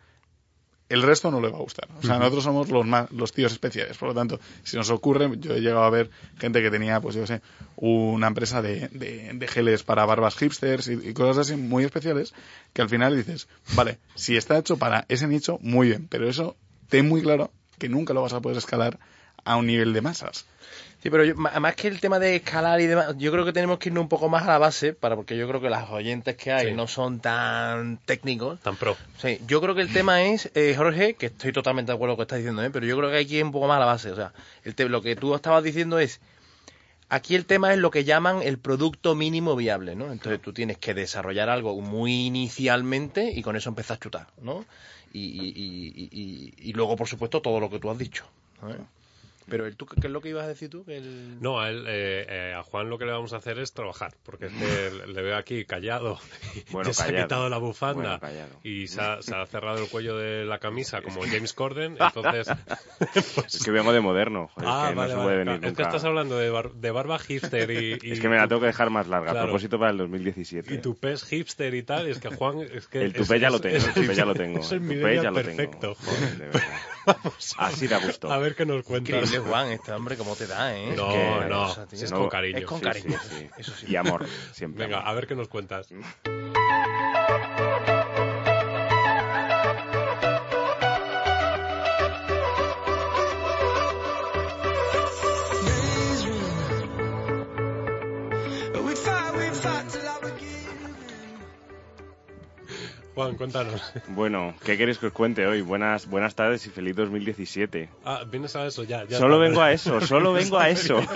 el resto no le va a gustar. O sea, nosotros somos los más, los tíos especiales. Por lo tanto, si nos ocurre, yo he llegado a ver gente que tenía, pues yo sé, una empresa de, de, de geles para barbas hipsters y, y cosas así muy especiales, que al final dices, vale, si está hecho para ese nicho, muy bien, pero eso ten muy claro que nunca lo vas a poder escalar a un nivel de masas. Sí, pero yo- más que el tema de escalar y demás, yo creo que tenemos que irnos un poco más a la base, para porque yo creo que las oyentes que hay Sí. no son tan técnicos. Tan pro. Sí, yo creo que el tema es, eh, Jorge, que estoy totalmente de acuerdo con lo que estás diciendo, ¿eh? pero yo creo que hay que ir un poco más a la base. O sea, el te- lo que tú estabas diciendo es, aquí el tema es lo que llaman el producto mínimo viable, ¿no? Entonces tú tienes que desarrollar algo muy inicialmente y con eso empezar a chutar, ¿no? Y, y, y, y- y luego, por supuesto, todo lo que tú has dicho. ¿sabes? Pero el- ¿tú, ¿qué es lo que ibas a decir tú? El- No, a, él, eh, eh, a Juan lo que le vamos a hacer es trabajar, porque es que le veo aquí callado, Bueno, que se ha quitado la bufanda Bueno, y se ha, se ha cerrado el cuello de la camisa como James Corden, entonces... pues- Es que vengo de moderno, joder, es ah, que vale, no se vale, puede claro. venir Es que estás hablando de, bar- de barba hipster y, y Es que me la tengo que dejar más larga, Claro. a propósito para el 2017. y tu pez hipster y tal, y es que Juan... Es que El es- tupé ya lo tengo, es- el tupé ya lo tengo. Es el el tupé ya lo perfecto. tengo. Joder, de verdad. Así da gusto. A ver qué nos cuentas. Increíble, Juan, este hombre, cómo te da, ¿eh? No, que- no, cosa, es No, con cariño. es con Sí, cariño. sí, sí. Eso sí. Y amor, siempre. Venga, amor. a ver qué nos cuentas. Juan, cuéntanos. Bueno, ¿qué queréis que os cuente hoy? Buenas, buenas tardes y feliz 2017. Ah, vienes a eso ya. ya Solo vengo a eso, solo vengo a eso.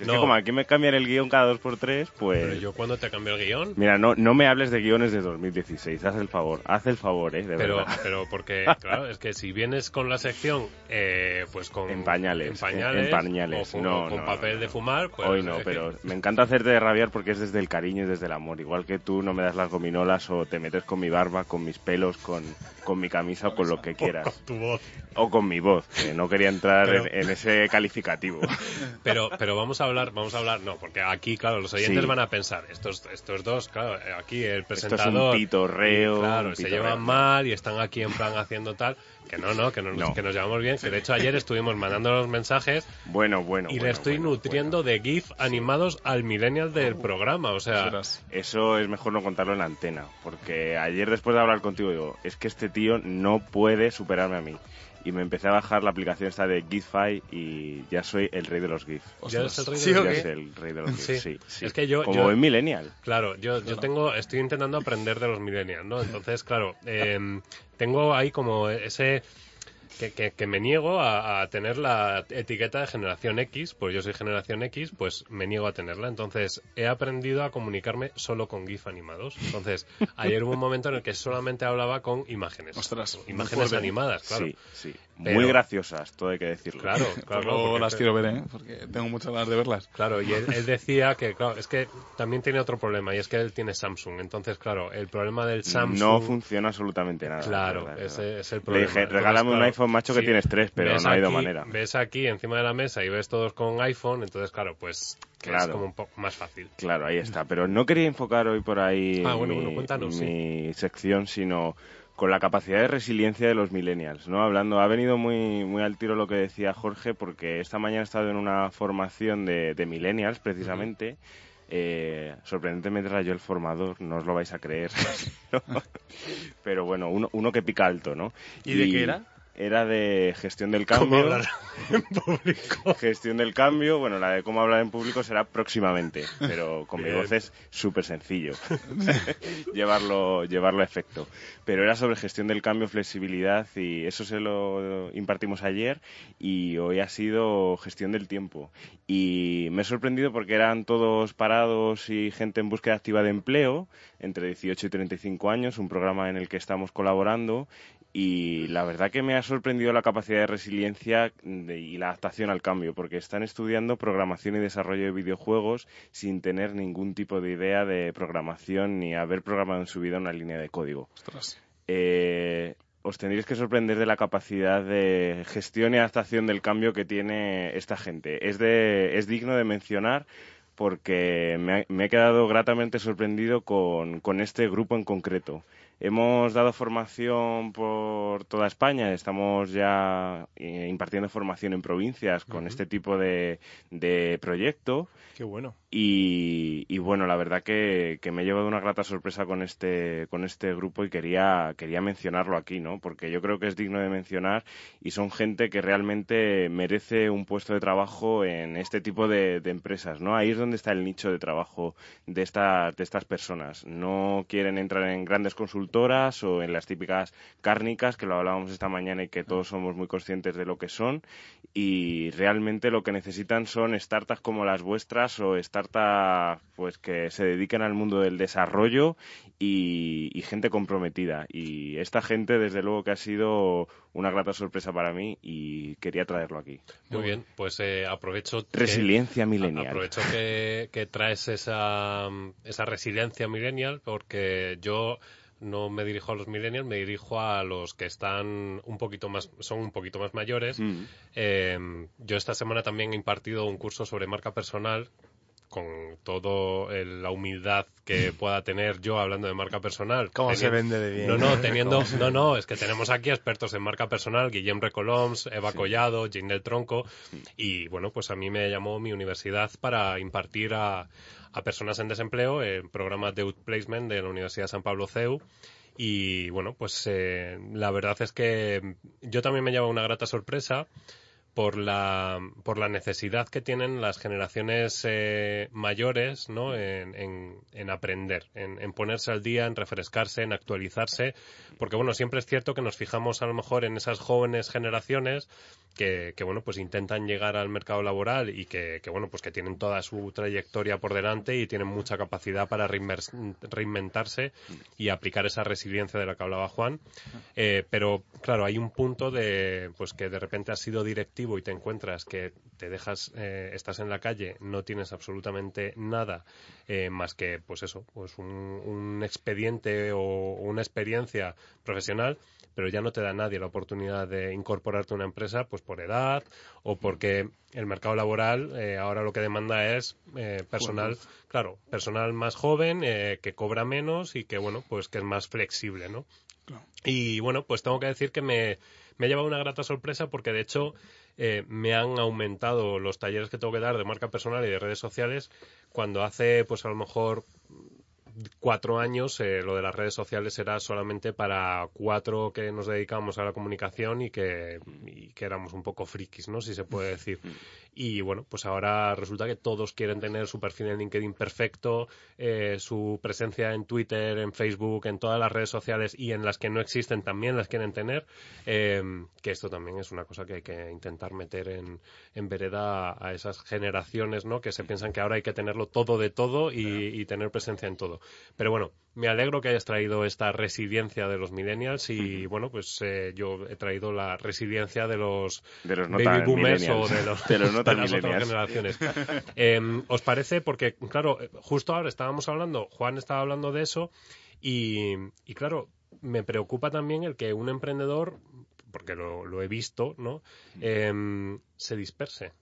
Es No, que como aquí me cambian el guion cada dos por tres, pero pues... yo cuando te cambio el guion, Mira, no, no me hables de guiones de 2016, haz el favor, haz el favor, eh, de pero, verdad. pero porque, claro, es que si vienes con la sección, eh, pues con... En pañales, En pañales. en pañales, O con, no, con no, papel de fumar, pues... Hoy no, pero me encanta hacerte rabiar porque es desde el cariño y desde el amor. Igual que tú no me das las gominolas o te metes con mi barba, con mis pelos, con, con mi camisa o con lo que quieras. tu voz. O con mi voz, que no quería entrar Pero- en, en ese calificativo. Pero, pero vamos a hablar, vamos a hablar, no, porque aquí, claro, los oyentes Sí. van a pensar, estos, estos dos, claro, aquí el Esto es presentador. un pitorreo. claro, un se llevan mal y están aquí en plan haciendo tal. Que no, no, que, nos, No. que nos llevamos bien. Que de hecho ayer estuvimos mandando los mensajes Bueno, bueno. y le estoy bueno, nutriendo de GIF animados al millennial del programa. O sea. Eso es mejor no contarlo en la antena, porque ayer después de hablar contigo digo, es que este tío no puede superarme a mí. Y me empecé a bajar la aplicación esta de GIFI y ya soy el rey de los GIF. ¿ya eres el rey de Sí, los ¿o Ya qué? soy el rey de los GIF, Sí. sí. sí. Es que yo- Como yo- en Millennial. Claro, yo, yo tengo, estoy intentando aprender de los millennials, ¿no? Entonces, claro, em, tengo ahí como ese que, que, que me niego a, a tener la etiqueta de generación X, pues yo soy generación X, pues me niego a tenerla. Entonces, he aprendido a comunicarme solo con GIF animados. Entonces, ayer hubo un momento en el que solamente hablaba con imágenes. Ostras, Imágenes animadas, claro. Sí, sí. Pero- Muy graciosas, todo hay que decirlo. Claro, claro. Porque- las quiero ver, ¿eh? Porque tengo muchas ganas de verlas. Claro, y él, él decía que, claro, es que también tiene otro problema, y es que él tiene Samsung. Entonces, claro, el problema del Samsung... No funciona absolutamente nada. Claro, es verdad, es ese verdad. es el Le problema. dije, Entonces, regálame un claro, iPhone macho que sí, tienes tres, pero ves no ha aquí- manera. Ves aquí encima de la mesa y ves todos con iPhone, entonces, claro, pues que es Claro. como un poco más fácil. Claro, ahí está. Pero no quería enfocar hoy por ahí Ah, bueno, mi, bueno, cuéntanos, mi sección, sino con la capacidad de resiliencia de los millennials, ¿no? Hablando, ha venido muy, muy al tiro lo que decía Jorge, porque esta mañana he estado en una formación de, de millennials, precisamente. Eh, sorprendentemente era yo el formador, no os lo vais a creer. Pero bueno, uno, uno que pica alto, ¿no? ¿Y de qué era? Era de gestión del ¿Cómo cambio. hablar en público? Gestión del cambio, bueno, la de cómo hablar en público será próximamente, pero con mi voz es súper sencillo llevarlo, llevarlo a efecto. Pero era sobre gestión del cambio, flexibilidad y eso se lo impartimos ayer y hoy ha sido gestión del tiempo. Y me he sorprendido porque eran todos parados y gente en búsqueda activa de empleo, entre 18 y 35 años, un programa en el que estamos colaborando y la verdad que me ha sorprendido la capacidad de resiliencia de- y la adaptación al cambio, porque están estudiando programación y desarrollo de videojuegos sin tener ningún tipo de idea de programación ni haber programado en su vida una línea de código. Ostras. Eh, os tendréis que sorprender de la capacidad de gestión y adaptación del cambio que tiene esta gente. Es, de, es digno de mencionar porque me, ha- me he quedado gratamente sorprendido con, con este grupo en concreto. Hemos dado formación por toda España, estamos ya eh, impartiendo formación en provincias con este tipo de, de proyecto. Qué bueno. Y, bueno, la verdad que, me he llevado una grata sorpresa con este, con este grupo y quería, quería mencionarlo aquí, ¿no? Porque yo creo que es digno de mencionar y son gente que realmente merece un puesto de trabajo en este tipo de, empresas, ¿no? Ahí es donde está el nicho de trabajo de, estas de estas personas. No quieren entrar en grandes consultoras o en las típicas cárnicas, que lo hablábamos esta mañana y que todos somos muy conscientes de lo que son. Y realmente lo que necesitan son startups como las vuestras o startups pues que se dediquen al mundo del desarrollo y, y gente comprometida. Y esta gente, desde luego, que ha sido una grata sorpresa para mí y quería traerlo aquí. Muy bien, pues eh, aprovecho... que- Resiliencia a- millennial. Aprovecho que, que traes esa, esa resiliencia millennial porque yo no me dirijo a los millennials, me dirijo a los que están un poquito más, son un poquito más mayores. Mm. Eh, yo esta semana también he impartido un curso sobre marca personal con toda la humildad que pueda tener yo hablando de marca personal. ¿Cómo se vende de bien? No, no, teniendo, no, no, es que tenemos aquí expertos en marca personal, Guillem Recoloms, Eva Collado, Jane del Tronco, y bueno, pues a mí me llamó mi universidad para impartir a, a personas en desempleo en programas de outplacement de la Universidad San Pablo CEU. Y bueno, pues eh, la verdad es que yo también me llevo una grata sorpresa por la, por la necesidad que tienen las generaciones eh, mayores ¿no? en, en- en aprender, en, ponerse al día, en refrescarse, en actualizarse, porque bueno, siempre es cierto que nos fijamos a lo mejor en esas jóvenes generaciones que, que, bueno, pues intentan llegar al mercado laboral y que, que, bueno, pues que tienen toda su trayectoria por delante y tienen mucha capacidad para reinventarse y aplicar esa resiliencia de la que hablaba Juan. Eh, pero claro, hay un punto de, pues que de repente has sido directivo y te encuentras que te dejas, eh, estás en la calle, no tienes absolutamente nada eh, más que, pues eso, pues un, un expediente o una experiencia profesional, pero ya no te da nadie la oportunidad de incorporarte a una empresa, pues por edad o porque el mercado laboral eh, ahora lo que demanda es eh, personal, claro, personal más joven eh, que cobra menos y que bueno, pues que es más flexible, ¿no? Y bueno, pues tengo que decir que me, me ha llevado una grata sorpresa porque de hecho eh, me han aumentado los talleres que tengo que dar de marca personal y de redes sociales cuando hace pues a lo mejor cuatro años eh, lo de las redes sociales era solamente para cuatro que nos dedicábamos a la comunicación y que, y que éramos un poco frikis, ¿no? Si se puede decir. Y bueno, pues ahora resulta que todos quieren tener su perfil en LinkedIn perfecto, eh, su presencia en Twitter, en Facebook, en todas las redes sociales y en las que no existen también las quieren tener. eh, que esto también es una cosa que hay que intentar meter en, en vereda a, a esas generaciones, ¿no? Que se piensan que ahora hay que tenerlo todo de todo y, y tener presencia en todo. Pero bueno, me alegro que hayas traído esta resiliencia de los millennials y bueno, pues eh, yo he traído la resiliencia de los, De los no baby boomers o de, los, De los no tan de las otras generaciones. Eh, ¿Os parece? Porque, claro, eh, justo ahora estábamos hablando, Juan estaba hablando de eso y, y claro, me preocupa también el que un emprendedor, porque lo, lo he visto, ¿no? Em, se disperse.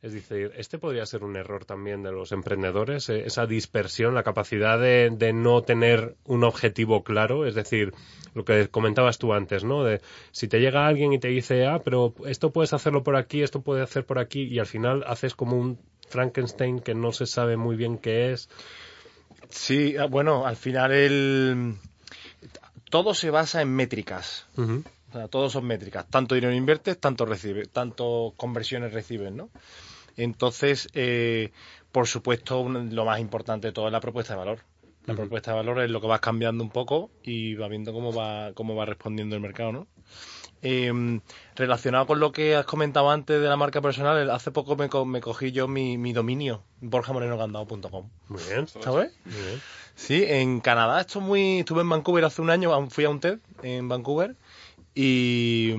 Es decir, este podría ser un error también de los emprendedores, eh, esa dispersión, la capacidad de, de no tener un objetivo claro, es decir, lo que comentabas tú antes, ¿no? De si te llega alguien y te dice, ah, pero esto puedes hacerlo por aquí, esto puedes hacer por aquí, y al final haces como un Frankenstein que no se sabe muy bien qué es. Sí, ah, bueno, al final el... todo se basa en métricas. O sea, todos son métricas. Tanto dinero inviertes, tanto recibes, tanto conversiones recibes, ¿no? Entonces, eh, por supuesto, un- lo más importante de todo es la propuesta de valor. La propuesta de valor es lo que vas cambiando un poco y va viendo cómo va, cómo va respondiendo el mercado, ¿no? Eh, relacionado con lo que has comentado antes de la marca personal, hace poco me, co- me cogí yo mi, mi dominio, borjamorenogandao.com. Muy bien. ¿Sabes? Muy bien. Sí, en Canadá esto es muy... Estuve en Vancouver hace un año, fui a un TED en Vancouver y,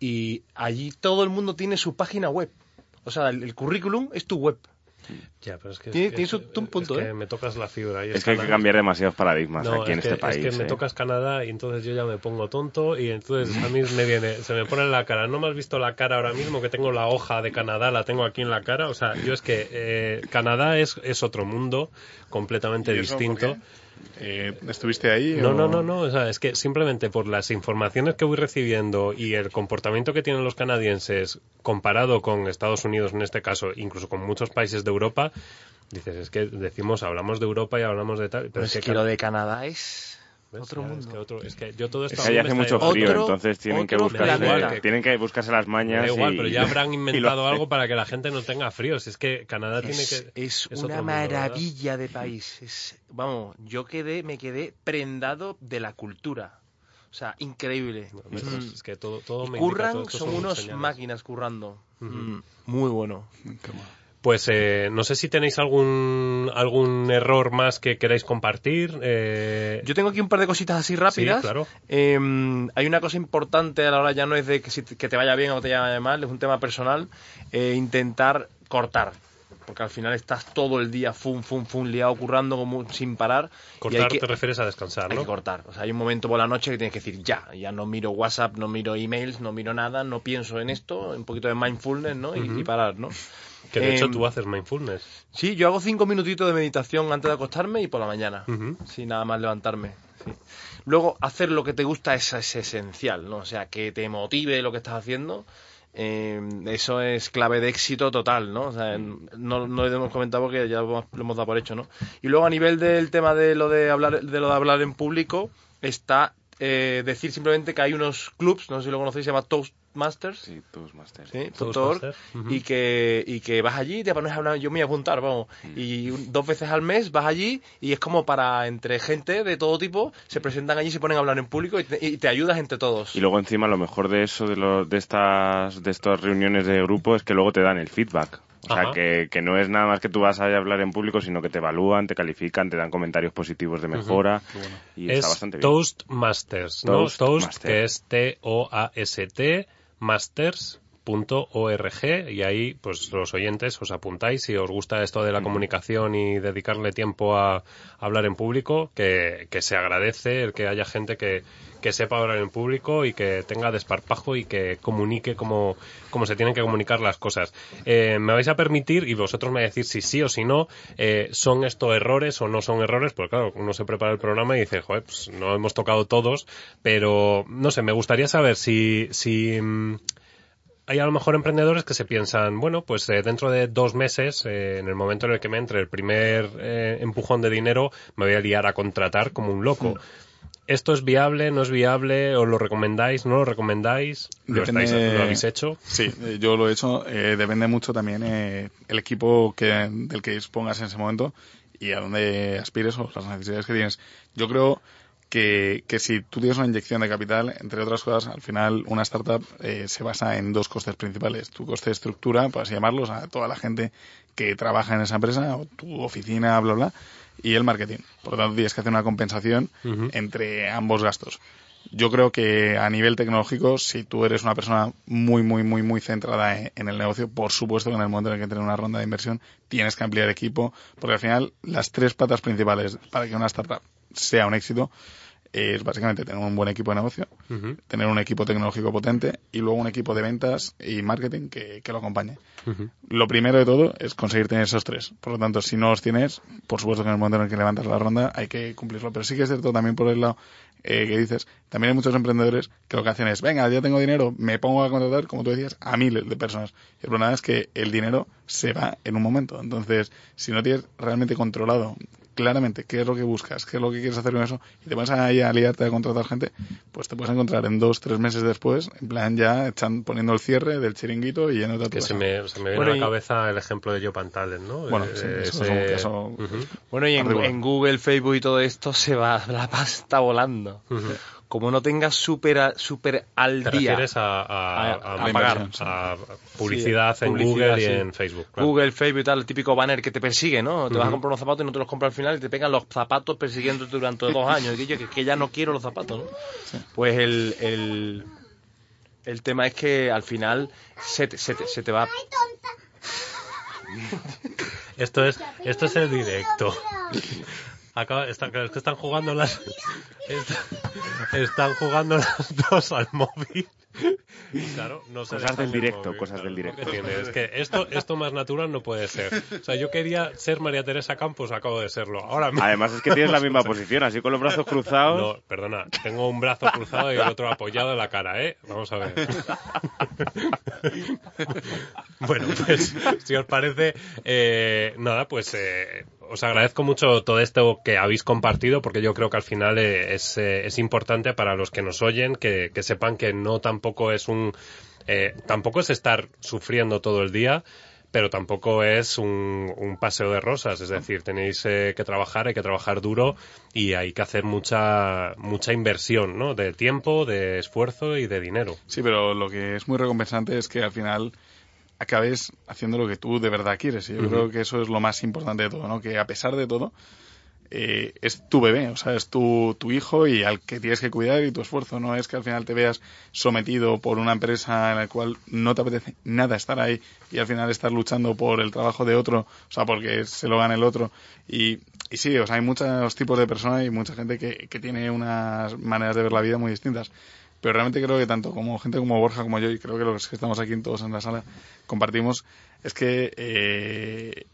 y allí todo el mundo tiene su página web. O sea, el, el currículum es tu web. Ya, pero es que, Tiene- es que- tiene su- un punto, es que ¿eh? me tocas la fibra. y Es que hay que cambiar demasiados paradigmas No, aquí en es este país. Es que me ¿eh? tocas Canadá y entonces yo ya me pongo tonto y entonces a mí me viene, se me pone en la cara. ¿No me has visto la cara ahora mismo que tengo la hoja de Canadá, la tengo aquí en la cara? O sea, yo es que eh, Canadá es, es otro mundo completamente ¿Y eso por distinto. Eh, ¿Estuviste ahí? No, o- no, no, no, o sea, es que simplemente por las informaciones que voy recibiendo y el comportamiento que tienen los canadienses comparado con Estados Unidos en este caso, incluso con muchos países de Europa, dices, es que decimos, hablamos de Europa y hablamos de tal, pero Pero es es que, que lo de Canadá es ¿ves? otro Ya, mundo. Es que, otro- es que yo todo esto Es que allí a mí hace mucho frío, Otro- entonces tienen que, buscarse, planeta. tienen que buscarse las mañas. da igual, y- pero ya habrán inventado algo para que la gente no tenga frío. Si es que Canadá tiene Es, que. es es una otro mundo, maravilla de país. Es, vamos, yo quedé, me quedé prendado de la cultura. O sea, increíble. ¿ves? Mm. Es que todo, todo me indica, curran, todo esto son unos señales. máquinas currando. Mm, muy bueno. Qué bueno. Pues eh, no sé si tenéis algún algún error más que queráis compartir. Eh, Yo tengo aquí un par de cositas así rápidas. Sí, claro. Eh, hay una cosa importante a la hora ya no es de que, si te- que te vaya bien o te vaya mal, es un tema personal. eh, intentar cortar. Porque al final estás todo el día fum, fum, fum, liado, currando como sin parar. y cortar hay que, te refieres a descansar, hay ¿no? que cortar. O sea, hay un momento por la noche que tienes que decir ya. Ya no miro WhatsApp, no miro emails, no miro nada, no pienso en esto. Un poquito de mindfulness, ¿no? Y, y parar, ¿no? Que de hecho Em, tú haces mindfulness. Sí, yo hago cinco minutitos de meditación antes de acostarme y por la mañana. Sí, nada más levantarme. sí. Luego, hacer lo que te gusta es, es esencial, ¿no? O sea, que te motive lo que estás haciendo. eh, eso es clave de éxito total, ¿no? O sea, no, no lo hemos comentado porque ya lo hemos, lo hemos dado por hecho, ¿no? Y luego a nivel del tema de lo de hablar, de lo de hablar en público, está eh, decir simplemente que hay unos clubs, no sé si lo conocéis, se llama Toastmasters. Sí, Toastmasters. Sí, Toastmaster, punto org, ujú. y que y que vas allí y te pones a hablar yo me voy a apuntar vamos y un- dos veces al mes vas allí y es como para entre gente de todo tipo se presentan allí se ponen a hablar en público y te, y te ayudas entre todos Y luego encima lo mejor de eso, de, lo- de, estas, de estas reuniones de grupo, es que luego te dan el feedback. O sea, que, que no es nada más que tú vas a hablar en público, sino que te evalúan, te califican, te dan comentarios positivos de mejora. Y es está bastante bien. Toastmasters, ¿no? Toast, que es T-O-A-S-T, masters.org. tedx.org y ahí pues los oyentes os apuntáis si os gusta esto de la comunicación y dedicarle tiempo a, hablar en público, que, se agradece el que haya gente que, que sepa hablar en público y que tenga desparpajo y que comunique como, como se tienen que comunicar las cosas. Eh, me vais a permitir, y vosotros me decís si sí o si no, eh, ¿son estos errores o no son errores? Pues claro, uno se prepara el programa y dice, joder, pues no hemos tocado todos, pero no sé, me gustaría saber si, si mm, hay a lo mejor emprendedores que se piensan, bueno, pues eh, dentro de dos meses, eh, en el momento en el que me entre el primer eh, empujón de dinero, me voy a liar a contratar como un loco. ¿Esto es viable? ¿No es viable? ¿Os lo recomendáis? ¿No lo recomendáis? ¿Lo, habéis hecho? Sí, yo lo he hecho. depende mucho también el equipo que, del que dispongas en ese momento y a dónde aspires o las necesidades que tienes. Yo creo que, que, si tú tienes una inyección de capital, entre otras cosas, al final una startup eh, se basa en dos costes principales. Tu coste de estructura, por así llamarlos, a toda la gente que trabaja en esa empresa, o tu oficina, bla, bla, y el marketing. Por lo tanto, tienes que hacer una compensación entre ambos gastos. Yo creo que a nivel tecnológico, si tú eres una persona muy, muy, muy, muy centrada en, en el negocio, por supuesto que en el momento en el que tienes una ronda de inversión, tienes que ampliar equipo, porque al final las tres patas principales para que una startup sea un éxito es básicamente tener un buen equipo de negocio, tener un equipo tecnológico potente y luego un equipo de ventas y marketing que, lo acompañe. Lo primero de todo es conseguir tener esos tres. Por lo tanto, si no los tienes, por supuesto que en el momento en el que levantas la ronda hay que cumplirlo. Pero sí que es cierto también por el lado eh, que dices, también hay muchos emprendedores que lo que hacen es, venga, ya tengo dinero, me pongo a contratar, como tú decías, a miles de personas. Y el problema es que el dinero se va en un momento. Entonces, si no tienes realmente controlado claramente qué es lo que buscas, qué es lo que quieres hacer con eso, y te vas ahí a liarte a contratar gente, pues te puedes encontrar en dos, tres meses después, en plan ya echan, poniendo el cierre del chiringuito y yendo de Que se me, se me viene a la cabeza el ejemplo de Joe Pantales, ¿no? Bueno, sí, eso es un caso Bueno, y en, Google, Facebook y todo esto se va la pasta volando como no tengas súper super al ¿Te día. Refieres a, a, pagar a publicidad en Google y en Facebook. Google, Facebook y tal, el típico banner que te persigue, ¿no? Te vas a comprar unos zapatos y no te los compras al final y te pegan los zapatos persiguiéndote durante dos años. Y que, que ya no quiero los zapatos, ¿no? Pues el, el, el, tema es que al final se te, se te, se te va. esto es, esto es el directo. Acaba, están, es que están jugando las. están jugando las dos al móvil. Claro, no cosas del directo, cosas del directo. Es que esto, esto más natural no puede ser. O sea, yo quería ser María Teresa Campos, acabo de serlo. Ahora Además es que tienes la misma posición, así con los brazos cruzados. No, perdona, tengo un brazo cruzado y el otro apoyado en la cara, ¿eh? Vamos a ver. bueno, pues si os parece, eh, nada, pues eh, os agradezco mucho todo esto que habéis compartido porque yo creo que al final eh, es, eh, es importante para los que nos oyen que, que sepan que no tampoco es un eh, tampoco es estar sufriendo todo el día pero tampoco es un, un, paseo de rosas, es decir, tenéis que trabajar, hay que trabajar duro y hay que hacer mucha mucha inversión, ¿no? De tiempo, de esfuerzo y de dinero. Sí, pero lo que es muy recompensante es que al final acabes haciendo lo que tú de verdad quieres. Y yo creo que eso es lo más importante de todo, ¿no? Que a pesar de todo, eh, es tu bebé, o sea, es tu, tu hijo y al que tienes que cuidar y tu esfuerzo. No es que al final te veas sometido por una empresa en la cual no te apetece nada estar ahí y al final estar luchando por el trabajo de otro, o sea, porque se lo gana el otro. Y, y sí, o sea, hay muchos tipos de personas y mucha gente que, que tiene unas maneras de ver la vida muy distintas. Pero realmente creo que tanto como gente como Borja como yo, y creo que los que estamos aquí todos en la sala compartimos, es que eh,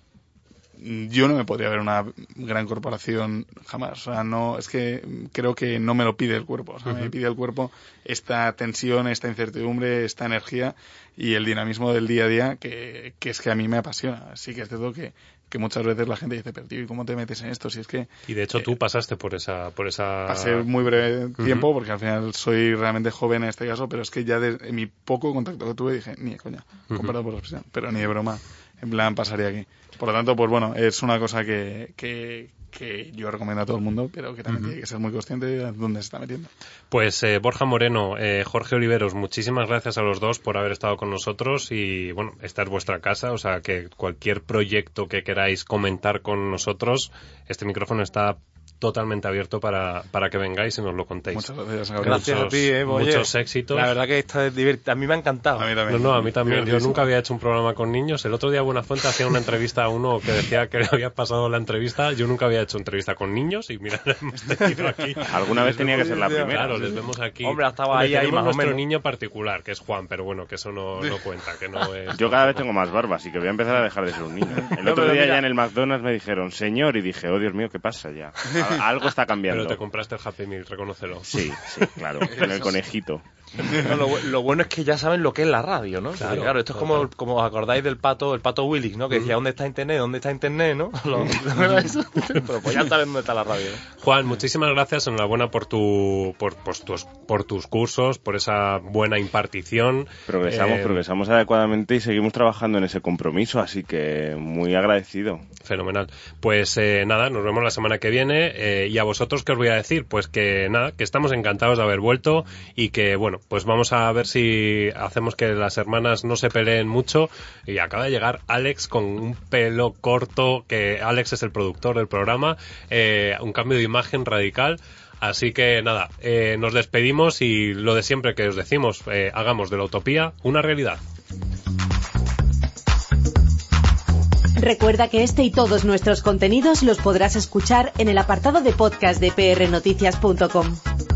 yo no me podría ver una gran corporación jamás. O sea, no, es que creo que no me lo pide el cuerpo. O sea, me pide el cuerpo esta tensión, esta incertidumbre, esta energía y el dinamismo del día a día que, que es que a mí me apasiona. Así que es cierto que, que muchas veces la gente dice, pero tío, ¿y cómo te metes en esto? Si es que... Y de hecho tú eh, pasaste por esa... Por esa... Pasé muy breve tiempo, porque al final soy realmente joven en este caso, pero es que ya de mi poco contacto que tuve dije, ni de coña, comparado por la expresión, pero ni de broma, en plan pasaría aquí. Por lo tanto, pues bueno, es una cosa que, que, que yo recomiendo a todo el mundo, pero que también tiene que ser muy consciente de dónde se está metiendo. Pues eh, Borja Moreno, eh, Jorge Oliveros, muchísimas gracias a los dos por haber estado con nosotros y bueno, esta es vuestra casa, o sea que cualquier proyecto que queráis comentar con nosotros, este micrófono está totalmente abierto para, para que vengáis y nos lo contéis. Muchas gracias, Gabriel. Gracias a ti, eh, muchos éxitos. La verdad que esto es divertido. A mí me ha encantado. A mí también. No, no, a mí también. Yo nunca había hecho un programa con niños. El otro día Buenafuente hacía una entrevista a uno que decía que le había pasado la entrevista. Yo nunca había hecho entrevista con niños y mira, hemos tenido aquí. Alguna vez tenía que ser la primera. Claro, les vemos aquí. Hombre, estaba ahí, ahí más o nuestro menos. niño particular, que es Juan, pero bueno, que eso no, no cuenta, que no es... Yo cada vez tengo más barba, así que voy a empezar a dejar de ser un niño. El otro día ya en el McDonald's me dijeron, señor, y dije, oh Dios mío, ¿qué pasa ya? Al- Algo está cambiando. Pero te compraste el Happy Meal, reconócelo. Sí, sí, claro, con el conejito. No, lo, bu- lo bueno es que ya saben lo que es la radio, ¿no? Claro, Claro, esto es como, como os acordáis del pato, el pato Willis, ¿no? Que decía, ¿dónde está Internet? ¿Dónde está Internet? ¿no? Pero pues ya saben dónde está la radio. ¿no? Juan, muchísimas gracias, enhorabuena por tu, por, por tus, por tus cursos, por esa buena impartición. Progresamos, Eh, progresamos adecuadamente y seguimos trabajando en ese compromiso, así que muy agradecido. Fenomenal. Pues eh, nada, nos vemos la semana que viene. eh, y a vosotros, ¿qué os voy a decir? Pues que nada, que estamos encantados de haber vuelto y que, bueno, pues vamos a ver si hacemos que las hermanas no se peleen mucho. Y acaba de llegar Alex con un pelo corto, que Alex es el productor del programa, eh, un cambio de imagen radical. Así que nada, eh, nos despedimos y lo de siempre que os decimos, eh, hagamos de la utopía una realidad. Recuerda que este y todos nuestros contenidos los podrás escuchar en el apartado de podcast de prnoticias.com.